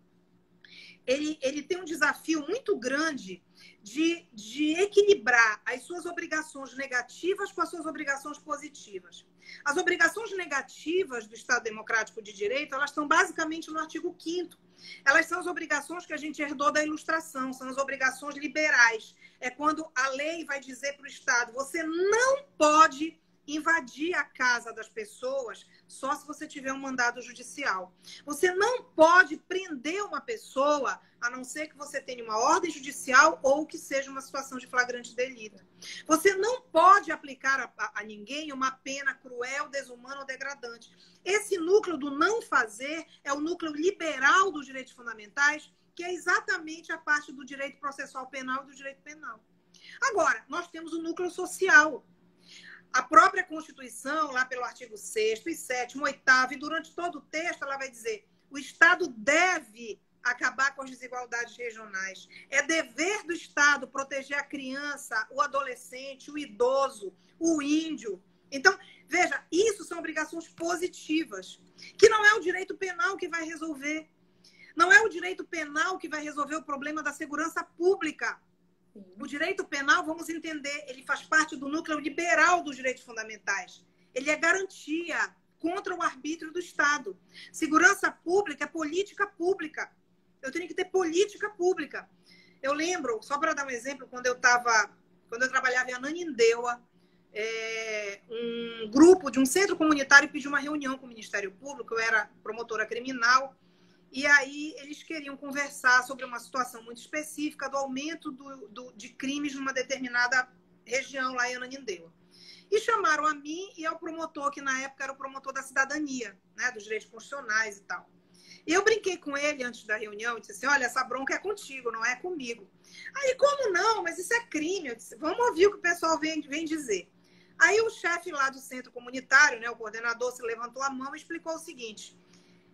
ele, ele tem um desafio muito grande de, de equilibrar as suas obrigações negativas com as suas obrigações positivas. As obrigações negativas do Estado democrático de direito, elas estão basicamente no artigo 5 elas são as obrigações que a gente herdou da ilustração, são as obrigações liberais. É quando a lei vai dizer para o Estado: você não pode invadir a casa das pessoas só se você tiver um mandado judicial. Você não pode prender uma pessoa a não ser que você tenha uma ordem judicial ou que seja uma situação de flagrante delito. Você não pode aplicar a, a, ninguém uma pena cruel, desumana ou degradante. Esse núcleo do não fazer é o núcleo liberal dos direitos fundamentais, que é exatamente a parte do direito processual penal e do direito penal. Agora, nós temos o núcleo social, a própria Constituição, lá pelo artigo 6 e 7 8 e durante todo o texto, ela vai dizer: o Estado deve acabar com as desigualdades regionais. É dever do Estado proteger a criança, o adolescente, o idoso, o índio. Então, veja, isso são obrigações positivas, que não é o direito penal que vai resolver. Não é o direito penal que vai resolver o problema da segurança pública. O direito penal, vamos entender, ele faz parte do núcleo liberal dos direitos fundamentais. Ele é garantia contra o arbítrio do Estado. Segurança pública é política pública. Eu tenho que ter política pública. Eu lembro, só para dar um exemplo, quando eu estava, quando eu trabalhava em Ananindeua, é, um grupo de um centro comunitário pediu uma reunião com o Ministério Público, eu era promotora criminal, e aí eles queriam conversar sobre uma situação muito específica do aumento do, do, de crimes numa determinada região lá em Ananindeua. E chamaram a mim e ao promotor, que na época era o promotor da cidadania, né, dos direitos constitucionais e tal. E eu brinquei com ele antes da reunião e disse assim: olha, essa bronca é contigo, não é comigo. Aí, como não? Mas isso é crime. Eu disse: vamos ouvir o que o pessoal vem, vem dizer. Aí o chefe lá do centro comunitário, né, o coordenador, se levantou a mão e explicou o seguinte: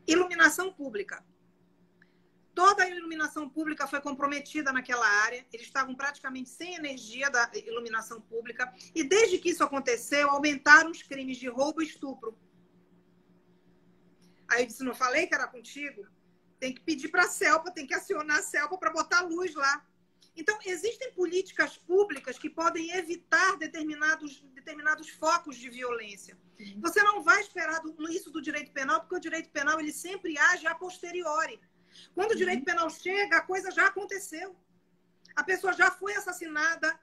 Iluminação pública. Toda a iluminação pública foi comprometida naquela área, eles estavam praticamente sem energia da iluminação pública, e desde que isso aconteceu, aumentaram os crimes de roubo e estupro. Aí eu disse: Não falei que era contigo? Tem que pedir para a CELPA, tem que acionar a CELPA para botar luz lá. Então, existem políticas públicas que podem evitar determinados, determinados focos de violência. Você não vai esperar isso do direito penal, porque o direito penal ele sempre age a posteriori. Quando o direito penal chega, a coisa já aconteceu. A pessoa já foi assassinada.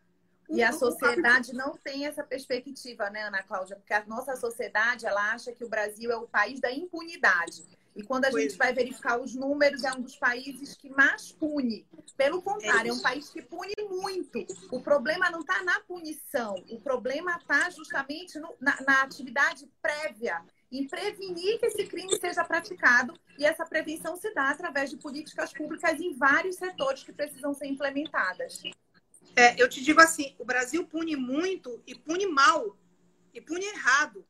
E a sociedade não tem essa perspectiva, né, Ana Cláudia? Porque a nossa sociedade ela acha que o Brasil é o país da impunidade. E quando a pois gente vai é. verificar os números, é um dos países que mais pune. Pelo contrário, é, é um país que pune muito. O problema não está na punição, o problema está justamente no, na, na atividade prévia, em prevenir que esse crime seja praticado. E essa prevenção se dá através de políticas públicas em vários setores que precisam ser implementadas. É, eu te digo assim: o Brasil pune muito e pune mal, e pune errado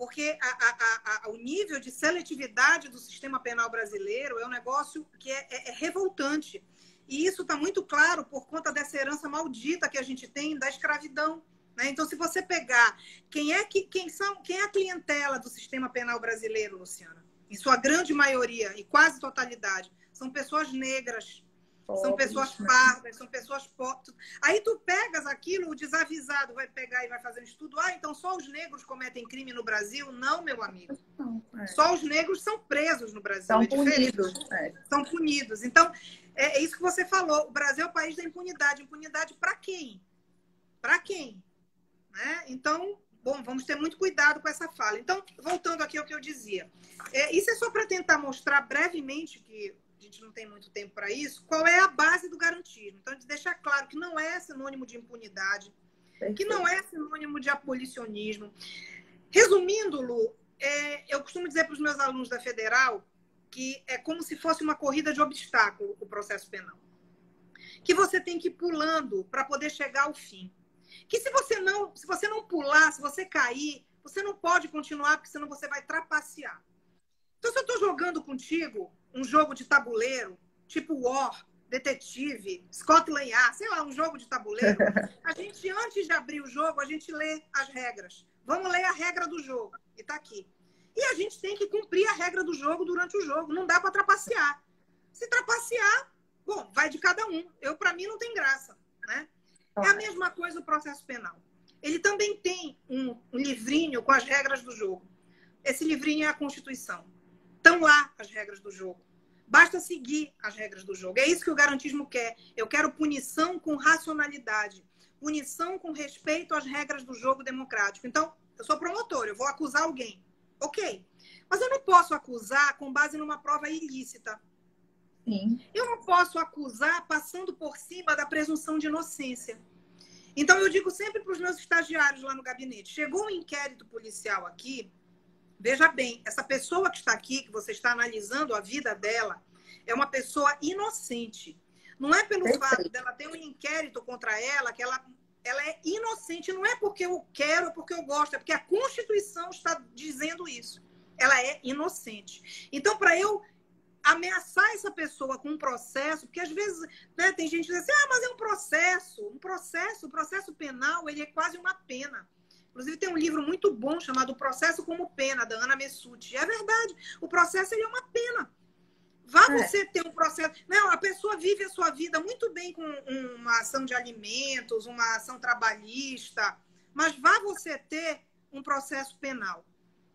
porque a, a, a, o nível de seletividade do sistema penal brasileiro é um negócio que é, é, é revoltante. E isso está muito claro por conta dessa herança maldita que a gente tem da escravidão. Né? Então, se você pegar quem é que quem são quem é a clientela do sistema penal brasileiro, Luciana, em sua grande maioria e quase totalidade, são pessoas negras, são pessoas né? pardas, são pessoas pobres. Aí tu pegas aquilo, o desavisado vai pegar e vai fazer um estudo. Ah, então só os negros cometem crime no Brasil? Não, meu amigo. Não, é. Só os negros são presos no Brasil. São é punidos. É. São punidos. Então, é, é isso que você falou. O Brasil é o país da impunidade. Impunidade para quem? Para quem? Né? Então, bom, vamos ter muito cuidado com essa fala. Então, voltando aqui ao que eu dizia. É, isso é só para tentar mostrar brevemente que a gente não tem muito tempo para isso, qual é a base do garantismo. Então, de deixar claro que não é sinônimo de impunidade, Perfeito. que não é sinônimo de abolicionismo. Resumindo, Lu, é, eu costumo dizer para os meus alunos da Federal que é como se fosse uma corrida de obstáculo o processo penal. Que você tem que ir pulando para poder chegar ao fim. Que se você não, se você não pular, se você cair, você não pode continuar, porque senão você vai trapacear. Então, se eu estou jogando contigo um jogo de tabuleiro, tipo War, Detetive, Scotland Yard, sei lá, um jogo de tabuleiro, a gente, antes de abrir o jogo, a gente lê as regras. Vamos ler a regra do jogo. E está aqui. E a gente tem que cumprir a regra do jogo durante o jogo. Não dá para trapacear. Se trapacear, bom, vai de cada um. Eu, para mim, não tem graça. Né? É a mesma coisa o processo penal. Ele também tem um livrinho com as regras do jogo. Esse livrinho é a Constituição. Estão lá as regras do jogo. Basta seguir as regras do jogo. É isso que o garantismo quer. Eu quero punição com racionalidade. Punição com respeito às regras do jogo democrático. Então, eu sou promotor, eu vou acusar alguém. Ok. Mas eu não posso acusar com base numa prova ilícita. Sim. Eu não posso acusar passando por cima da presunção de inocência. Então, eu digo sempre para os meus estagiários lá no gabinete: chegou um inquérito policial aqui, veja bem, essa pessoa que está aqui, que você está analisando a vida dela, é uma pessoa inocente. Não é pelo Perfeito. fato dela ter um inquérito contra ela que ela, ela é inocente. Não é porque eu quero, é porque eu gosto, é porque a Constituição está dizendo isso. Ela é inocente. Então, para eu ameaçar essa pessoa com um processo, porque às vezes né, tem gente que diz assim, ah, mas é um processo. Um processo, o processo penal, ele é quase uma pena. Inclusive, tem um livro muito bom chamado Processo como Pena, da Ana Messuti. É verdade, o processo ele é uma pena. Vá é. você ter um processo. Não, a pessoa vive a sua vida muito bem com uma ação de alimentos, uma ação trabalhista, mas vá você ter um processo penal.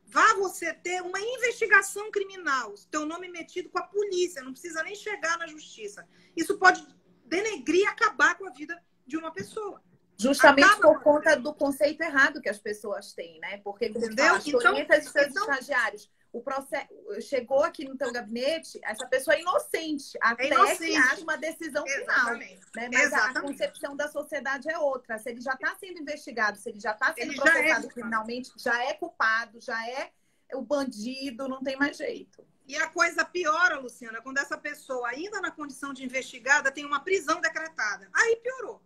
Vá você ter uma investigação criminal, teu nome metido com a polícia, não precisa nem chegar na justiça. Isso pode denegrir e acabar com a vida de uma pessoa. Justamente Acaba por conta do conceito errado que as pessoas têm, né? Porque, como Entendeu? Fala, então, seus então... estagiários. O processo chegou aqui no teu gabinete, essa pessoa é inocente, até é inocente. que haja uma decisão Exatamente. final. Né? Mas Exatamente. a concepção da sociedade é outra. Se ele já está sendo investigado, se ele já está sendo ele é processado é criminalmente, já é culpado, já é o bandido, não tem mais jeito. E a coisa piora, Luciana, quando essa pessoa, ainda na condição de investigada, tem uma prisão decretada. Aí piorou.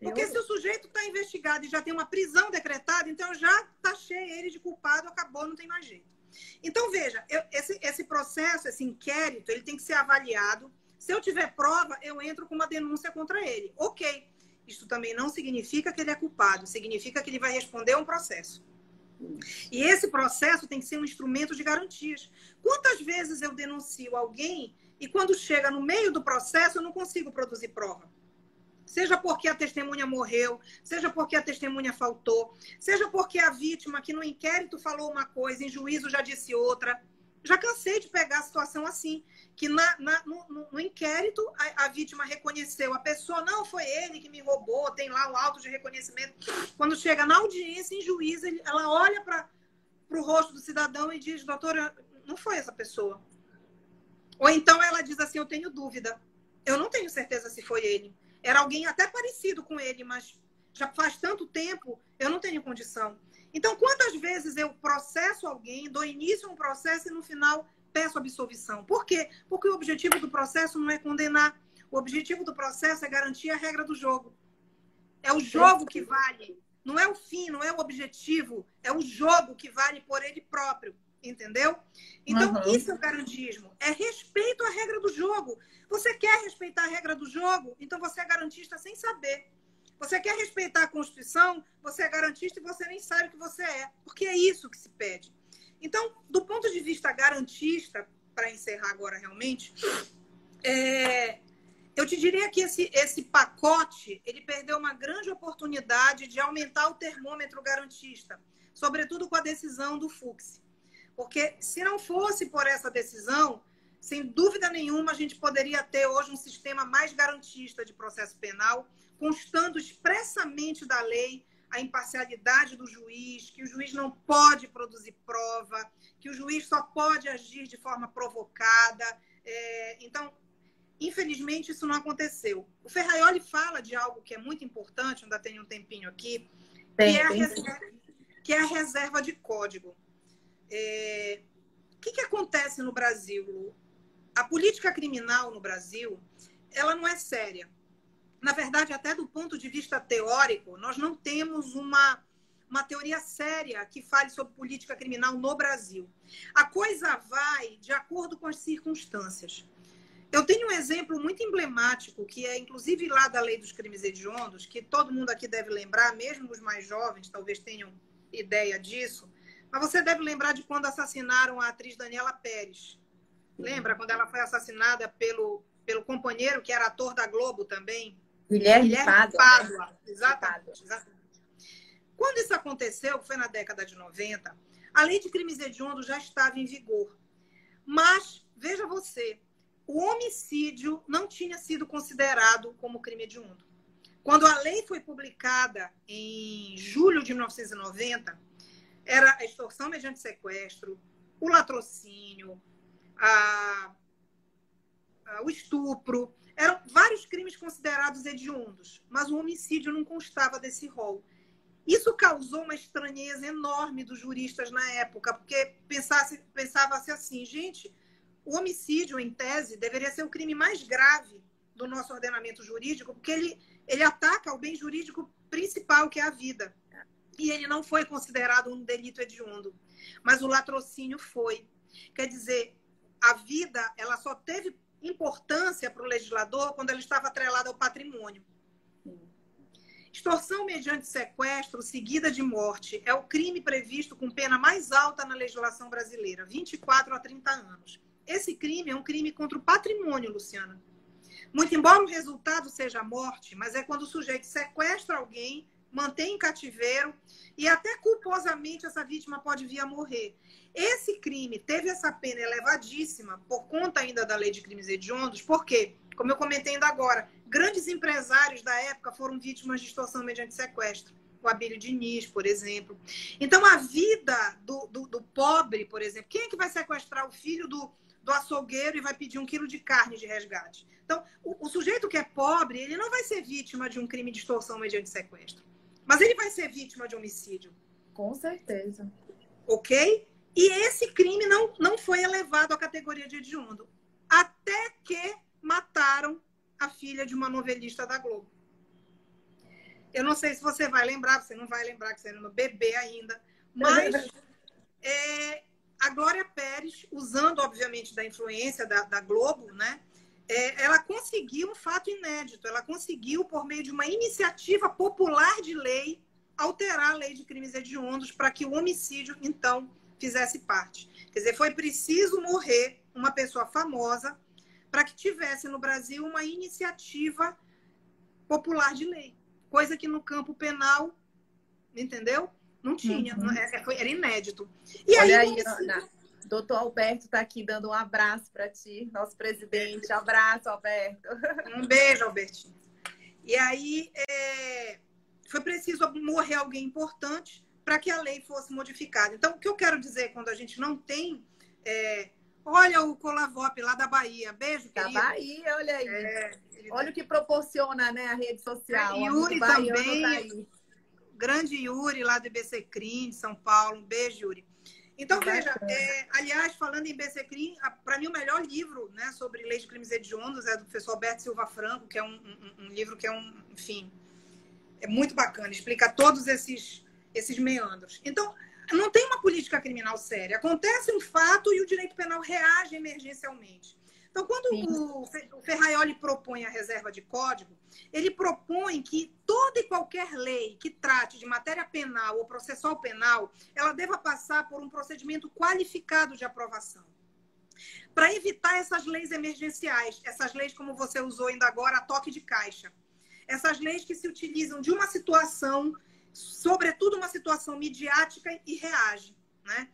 Porque eu... se o sujeito está investigado e já tem uma prisão decretada, então já taxei ele de culpado, acabou, não tem mais jeito. Então, veja, eu, esse, esse processo, esse inquérito, ele tem que ser avaliado. Se eu tiver prova, eu entro com uma denúncia contra ele. Ok. Isso também não significa que ele é culpado, significa que ele vai responder a um processo. E esse processo tem que ser um instrumento de garantias. Quantas vezes eu denuncio alguém e quando chega no meio do processo eu não consigo produzir prova? Seja porque a testemunha morreu, seja porque a testemunha faltou, seja porque a vítima que no inquérito falou uma coisa, em juízo já disse outra. Já cansei de pegar a situação assim, que na, na no, no, inquérito a, a, vítima reconheceu, a pessoa, não, foi ele que me roubou, tem lá o auto de reconhecimento. Quando chega na audiência, em juízo, ela olha para o rosto do cidadão e diz, doutora, não foi essa pessoa. Ou então ela diz assim, eu tenho dúvida. Eu não tenho certeza se foi ele. Era alguém até parecido com ele, mas já faz tanto tempo, eu não tenho condição. Então, quantas vezes eu processo alguém, dou início a um processo e no final peço absolvição? Por quê? Porque o objetivo do processo não é condenar. O objetivo do processo é garantir a regra do jogo. É o jogo que vale. Não é o fim, não é o objetivo. É o jogo que vale por ele próprio. Entendeu? Então, uhum. isso é o garantismo. É respeito à regra do jogo. Você quer respeitar a regra do jogo? Então você é garantista sem saber. Você quer respeitar a Constituição, você é garantista e você nem sabe o que você é, porque é isso que se pede. Então, do ponto de vista garantista, para encerrar agora realmente, é, eu te diria que esse, esse pacote ele perdeu uma grande oportunidade de aumentar o termômetro garantista, sobretudo com a decisão do Fux. Porque se não fosse por essa decisão, sem dúvida nenhuma, a gente poderia ter hoje um sistema mais garantista de processo penal, constando expressamente da lei a imparcialidade do juiz, que o juiz não pode produzir prova, que o juiz só pode agir de forma provocada. É, então, infelizmente, isso não aconteceu. O Ferraioli fala de algo que é muito importante, ainda tem um tempinho aqui, que, é a reserva, que é a reserva de código. É, o que, que acontece no Brasil, a política criminal no Brasil, ela não é séria. Na verdade, até do ponto de vista teórico, nós não temos uma, uma teoria séria que fale sobre política criminal no Brasil. A coisa vai de acordo com as circunstâncias. Eu tenho um exemplo muito emblemático, que é inclusive lá da Lei dos Crimes Hediondos, que todo mundo aqui deve lembrar, mesmo os mais jovens talvez tenham ideia disso, mas você deve lembrar de quando assassinaram a atriz Daniela Pérez. Lembra quando ela foi assassinada pelo, pelo companheiro que era ator da Globo também? Guilherme, Guilherme Pádua. Pádua. Né? Exatamente, exatamente. Quando isso aconteceu, foi na década de 90, a lei de crimes hediondos já estava em vigor. Mas, veja você, o homicídio não tinha sido considerado como crime hediondo. Quando a lei foi publicada em julho de 1990, era a extorsão mediante sequestro, o latrocínio, a, a, o estupro. Eram vários crimes considerados hediondos, mas o homicídio não constava desse rol. Isso causou uma estranheza enorme dos juristas na época, porque pensava-se assim, gente, o homicídio, em tese, deveria ser o crime mais grave do nosso ordenamento jurídico, porque ele, ele ataca o bem jurídico principal, que é a vida. E ele não foi considerado um delito hediondo. Mas o latrocínio foi. Quer dizer, a vida ela só teve importância para o legislador quando ela estava atrelada ao patrimônio. Extorsão mediante sequestro seguida de morte é o crime previsto com pena mais alta na legislação brasileira, 24 a 30 anos. Esse crime é um crime contra o patrimônio, Luciana. Muito embora o resultado seja a morte, mas é quando o sujeito sequestra alguém, mantém em cativeiro e até culposamente essa vítima pode vir a morrer. Esse crime teve essa pena elevadíssima por conta ainda da lei de crimes hediondos, porque, como eu comentei ainda agora, grandes empresários da época foram vítimas de extorsão mediante sequestro. O Abílio Diniz, por exemplo. Então, a vida do, do, do, pobre, por exemplo, quem é que vai sequestrar o filho do, do açougueiro e vai pedir um quilo de carne de resgate? Então, o, o sujeito que é pobre, ele não vai ser vítima de um crime de extorsão mediante sequestro. Mas ele vai ser vítima de homicídio. Com certeza. Ok? E esse crime não, não foi elevado à categoria de hediondo. Até que mataram a filha de uma novelista da Globo. Eu não sei se você vai lembrar, você não vai lembrar que você era no bebê ainda, mas é, a Glória Pérez, usando, obviamente, da influência da, da Globo, né? É, ela conseguiu um fato inédito. Ela conseguiu, por meio de uma iniciativa popular de lei, alterar a lei de crimes hediondos para que o homicídio, então, fizesse parte. Quer dizer, foi preciso morrer uma pessoa famosa para que tivesse no Brasil uma iniciativa popular de lei, coisa que no campo penal, entendeu? Não tinha, uhum. É, é, era inédito. E Olha aí, aí doutor Alberto está aqui dando um abraço para ti, nosso presidente. Abraço, Alberto. Um beijo, Albertinho. E aí é, foi preciso morrer alguém importante para que a lei fosse modificada. Então, o que eu quero dizer quando a gente não tem. É, olha o Colavop lá da Bahia. Beijo, querido. Da Bahia, olha aí. É, olha o que proporciona né, a rede social. É, Yuri também. Tá grande Yuri, lá do IBC Crim, de São Paulo. Um beijo, Yuri. Então, veja, é, aliás, falando em IBC Crim, para mim o melhor livro né, sobre leis de crimes hediondos é do professor Alberto Silva Franco, que é um, um, um livro que é um, enfim, é muito bacana, explica todos esses esses meandros. Então, não tem uma política criminal séria. Acontece um fato e o direito penal reage emergencialmente. Então, quando Sim. o Ferraioli propõe a reserva de código, ele propõe que toda e qualquer lei que trate de matéria penal ou processual penal, ela deva passar por um procedimento qualificado de aprovação. Para evitar essas leis emergenciais, essas leis como você usou ainda agora, a toque de caixa. Essas leis que se utilizam de uma situação, sobretudo uma situação midiática e reage, né?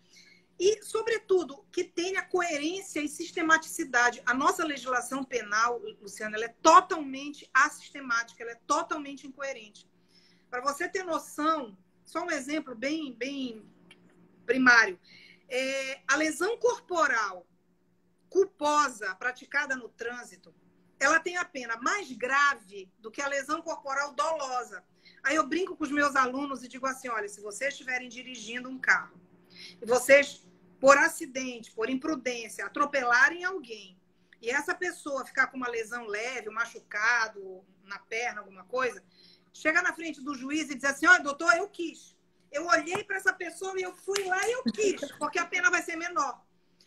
E, sobretudo, que tenha coerência e sistematicidade. A nossa legislação penal, Luciana, ela é totalmente assistemática, ela é totalmente incoerente. Para você ter noção, só um exemplo bem, bem primário. É, a lesão corporal culposa praticada no trânsito, ela tem a pena mais grave do que a lesão corporal dolosa. Aí eu brinco com os meus alunos e digo assim: olha, se vocês estiverem dirigindo um carro e vocês, por acidente, por imprudência, atropelarem alguém e essa pessoa ficar com uma lesão leve, um machucado na perna, alguma coisa, chega na frente do juiz e diz assim: olha, doutor, eu quis. Eu olhei para essa pessoa e eu fui lá e eu quis, porque a pena vai ser menor.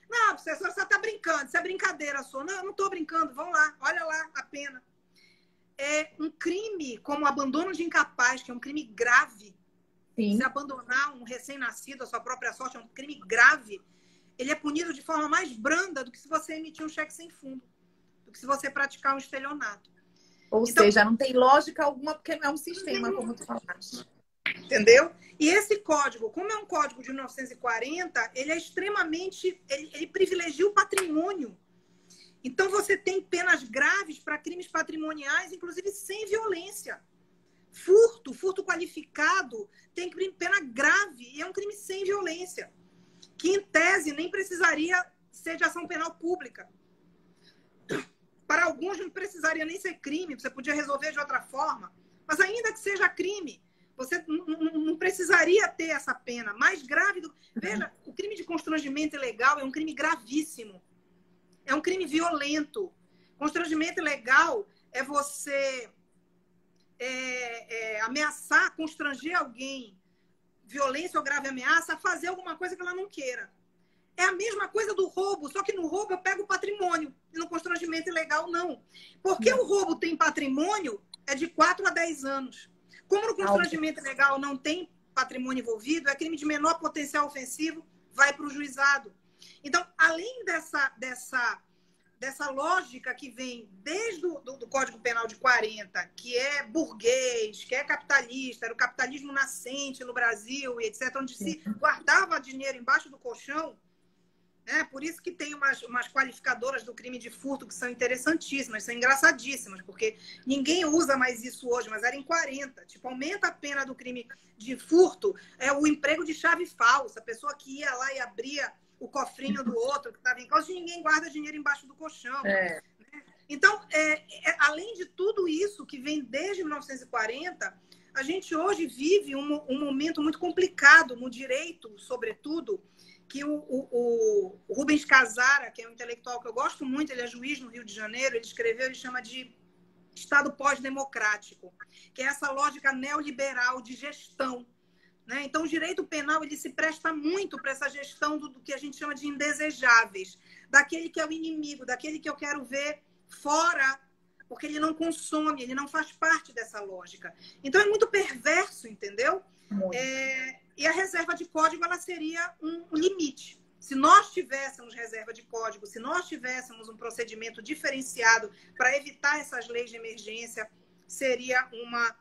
Não, professor, você está brincando, isso é brincadeira sua. Não, eu não estou brincando, vamos lá, olha lá a pena. É um crime como abandono de incapaz, que é um crime grave. Sim. Se abandonar um recém-nascido à sua própria sorte é um crime grave. Ele é punido de forma mais branda do que se você emitir um cheque sem fundo, do que se você praticar um estelionato. Ou então, seja, não tem lógica alguma, porque não é um sistema, como tu falaste. Entendeu? E esse código, como é um código de 1940, ele é extremamente. Ele, ele privilegia o patrimônio. Então, você tem penas graves para crimes patrimoniais, inclusive sem violência. Furto, furto qualificado, tem pena grave e é um crime sem violência, que em tese nem precisaria ser de ação penal pública. Para alguns não precisaria nem ser crime, você podia resolver de outra forma. Mas ainda que seja crime, você não precisaria ter essa pena. Mais grave do. Veja, o crime de constrangimento ilegal é um crime gravíssimo. É um crime violento. Constrangimento ilegal é você é, é, ameaçar, constranger alguém, violência ou grave ameaça, a fazer alguma coisa que ela não queira. É a mesma coisa do roubo, só que no roubo eu pego o patrimônio, e no constrangimento ilegal não. Porque o roubo tem patrimônio, é de 4 a 10 anos. Como no constrangimento legal não tem patrimônio envolvido, é crime de menor potencial ofensivo, vai para o juizado. Então, além dessa, dessa, dessa lógica que vem desde o do, do Código Penal de 40, que é burguês, que é capitalista, era o capitalismo nascente no Brasil, e etc., onde se guardava dinheiro embaixo do colchão, é, por isso que tem umas, umas qualificadoras do crime de furto que são interessantíssimas, são engraçadíssimas, porque ninguém usa mais isso hoje, mas era em 40. Tipo, aumenta a pena do crime de furto, é o emprego de chave falsa, a pessoa que ia lá e abria o cofrinho do outro, que estava em causa, e ninguém guarda dinheiro embaixo do colchão. É. Né? Então, é, é, além de tudo isso que vem desde 1940, a gente hoje vive um, um momento muito complicado no direito, sobretudo, que o, o, o, Rubens Casara, que é um intelectual que eu gosto muito, ele é juiz no Rio de Janeiro, ele escreveu, ele chama de Estado pós-democrático, que é essa lógica neoliberal de gestão. Né? Então, o direito penal ele se presta muito para essa gestão do, do que a gente chama de indesejáveis, daquele que é o inimigo, daquele que eu quero ver fora porque ele não consome, ele não faz parte dessa lógica. Então é muito perverso, entendeu? É, e a reserva de código ela seria um limite. Se nós tivéssemos reserva de código, se nós tivéssemos um procedimento diferenciado para evitar essas leis de emergência, seria uma,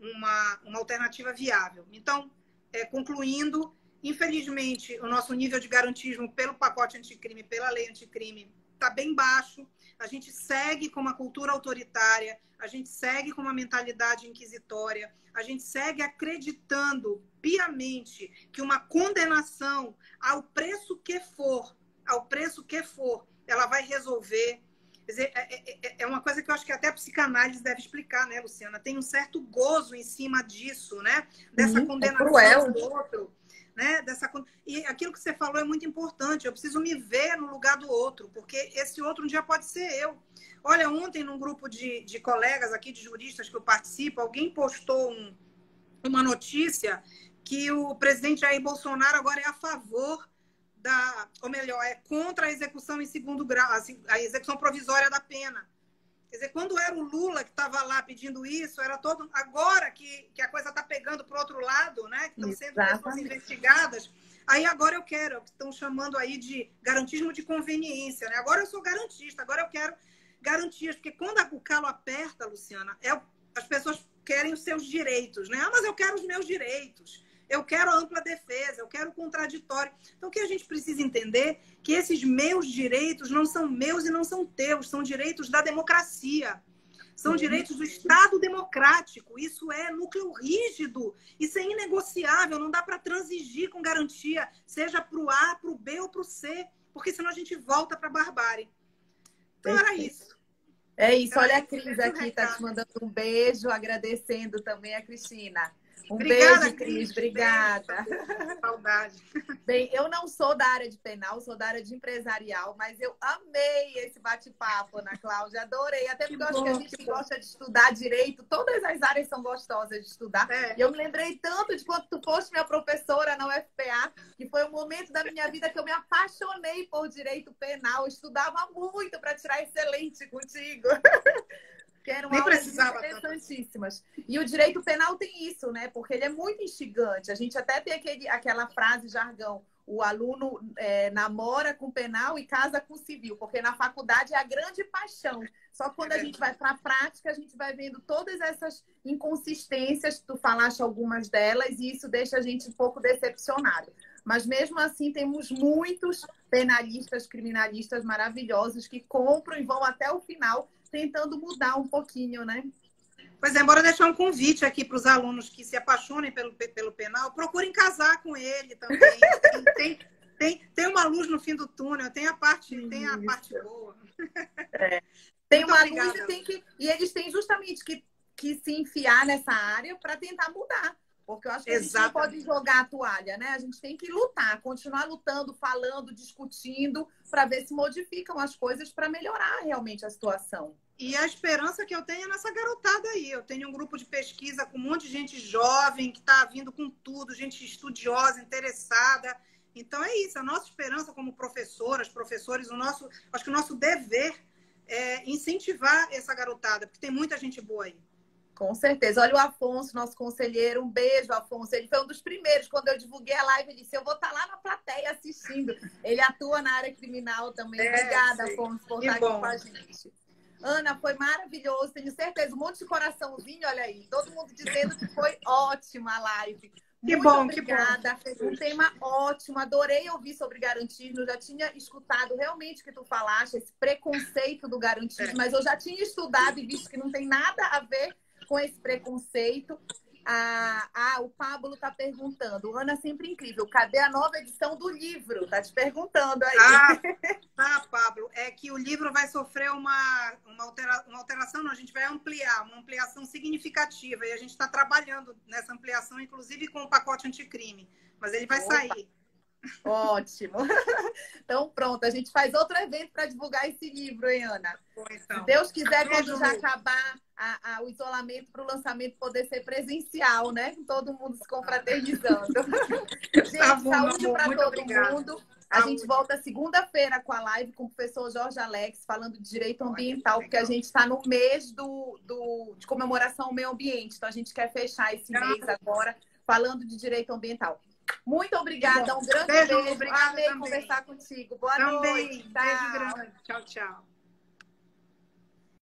uma, uma alternativa viável. Então, é, concluindo, infelizmente, o nosso nível de garantismo pelo pacote anticrime, pela lei anticrime, está bem baixo. A gente segue com uma cultura autoritária, a gente segue com uma mentalidade inquisitória, a gente segue acreditando piamente que uma condenação ao preço que for, ao preço que for, ela vai resolver. Quer dizer, é, é, é, é uma coisa que eu acho que até a psicanálise deve explicar, né, Luciana? Tem um certo gozo em cima disso, né? Dessa uhum, condenação é do outro. Né? Dessa... E aquilo que você falou é muito importante. Eu preciso me ver no lugar do outro, porque esse outro um dia pode ser eu. Olha, ontem, num grupo de, de colegas aqui, de juristas que eu participo, alguém postou um, uma notícia que o presidente Jair Bolsonaro agora é a favor da, ou melhor, é contra a execução em segundo grau, a execução provisória da pena. Quer dizer, quando era o Lula que estava lá pedindo isso, era todo. Agora que, que a coisa está pegando para o outro lado, né? Que estão sendo pessoas investigadas. Aí agora eu quero, estão chamando aí de garantismo de conveniência, né? Agora eu sou garantista, agora eu quero garantias, porque quando o calo aperta, Luciana, é, as pessoas querem os seus direitos, né? Ah, mas eu quero os meus direitos. Eu quero ampla defesa, quero contraditório. Então, o que a gente precisa entender que esses meus direitos não são meus e não são teus, são direitos da democracia. São direitos do Estado democrático. Isso é núcleo rígido. Isso é inegociável. Não dá para transigir com garantia, seja para o A, para o B ou para o C, porque senão a gente volta para a barbárie. Então, era isso. É isso. Olha a Cris aqui, está te mandando um beijo, agradecendo também a Cristina. Um Obrigada, beijo, Cris. Obrigada. Saudade. Bem, eu não sou da área de penal, sou da área de empresarial, mas eu amei esse bate-papo, Ana Cláudia. Adorei. Até porque que eu acho que a gente que gosta de estudar direito, todas as áreas são gostosas de estudar. É. E eu me lembrei tanto de quando tu foste minha professora na UFPA, que foi um momento da minha vida que eu me apaixonei por direito penal. Eu estudava muito para tirar excelente contigo. que eram Nem aulas interessantíssimas. E o direito penal tem isso, né? Porque ele é muito instigante. A gente até tem aquele, aquela frase jargão, o aluno é, namora com penal e casa com civil, porque na faculdade é a grande paixão. Só que quando a gente vai para a prática, a gente vai vendo todas essas inconsistências, tu falaste algumas delas, e isso deixa a gente um pouco decepcionado. Mas mesmo assim, temos muitos penalistas, criminalistas maravilhosos que compram e vão até o final tentando mudar um pouquinho, né? Pois é, bora deixar um convite aqui para os alunos que se apaixonem pelo, pelo penal, procurem casar com ele também. tem, tem, tem uma luz no fim do túnel, tem a parte, tem a parte boa. É. Tem Muito uma obrigada. luz e, tem que, e eles têm justamente que, que se enfiar nessa área para tentar mudar. Porque eu acho que Exatamente. a gente não pode jogar a toalha, né? A gente tem que lutar, continuar lutando, falando, discutindo, para ver se modificam as coisas para melhorar realmente a situação. E a esperança que eu tenho é nessa garotada aí. Eu tenho um grupo de pesquisa com um monte de gente jovem que está vindo com tudo, gente estudiosa, interessada. Então é isso, a nossa esperança como professoras, professores, o nosso, acho que o nosso dever é incentivar essa garotada, porque tem muita gente boa aí. Com certeza. Olha o Afonso, nosso conselheiro. Um beijo, Afonso. Ele foi um dos primeiros. Quando eu divulguei a live, ele disse: Eu vou estar tá lá na plateia assistindo. Ele atua na área criminal também. É, Obrigada, sim. Afonso, por estar aqui com a gente. Ana, foi maravilhoso. Tenho certeza. Um monte de coraçãozinho, olha aí. Todo mundo dizendo que foi ótima a live. Que Muito bom, obrigada. que bom. Um tema ótimo. Adorei ouvir sobre garantismo. Eu já tinha escutado realmente o que tu falaste, esse preconceito do garantismo, é. mas eu já tinha estudado e visto que não tem nada a ver com esse preconceito. Ah, ah, o Pablo está perguntando. Ana, sempre incrível. Cadê a nova edição do livro? Tá te perguntando aí. Ah, tá, Pablo. É que o livro vai sofrer uma, uma, altera, uma alteração, não, a gente vai ampliar, uma ampliação significativa. E a gente está trabalhando nessa ampliação, inclusive com o pacote anticrime. Mas ele vai Opa. sair. Ótimo. Então, pronto, a gente faz outro evento para divulgar esse livro, hein, Ana? Então. Se Deus quiser, quando já acabar a, a, o isolamento para o lançamento poder ser presencial, né? Todo mundo se confraternizando. gente, tá bom, saúde para todo obrigada. mundo. A gente volta segunda-feira com a live com o professor Jorge Alex, falando de direito ambiental, porque a gente está no mês do, do, de comemoração ao meio ambiente. Então, a gente quer fechar esse mês agora falando de direito ambiental. Muito obrigada, um grande beijo. beijo. Obrigada Amei também. conversar contigo. Boa também. noite. Beijo grande. Tchau, tchau.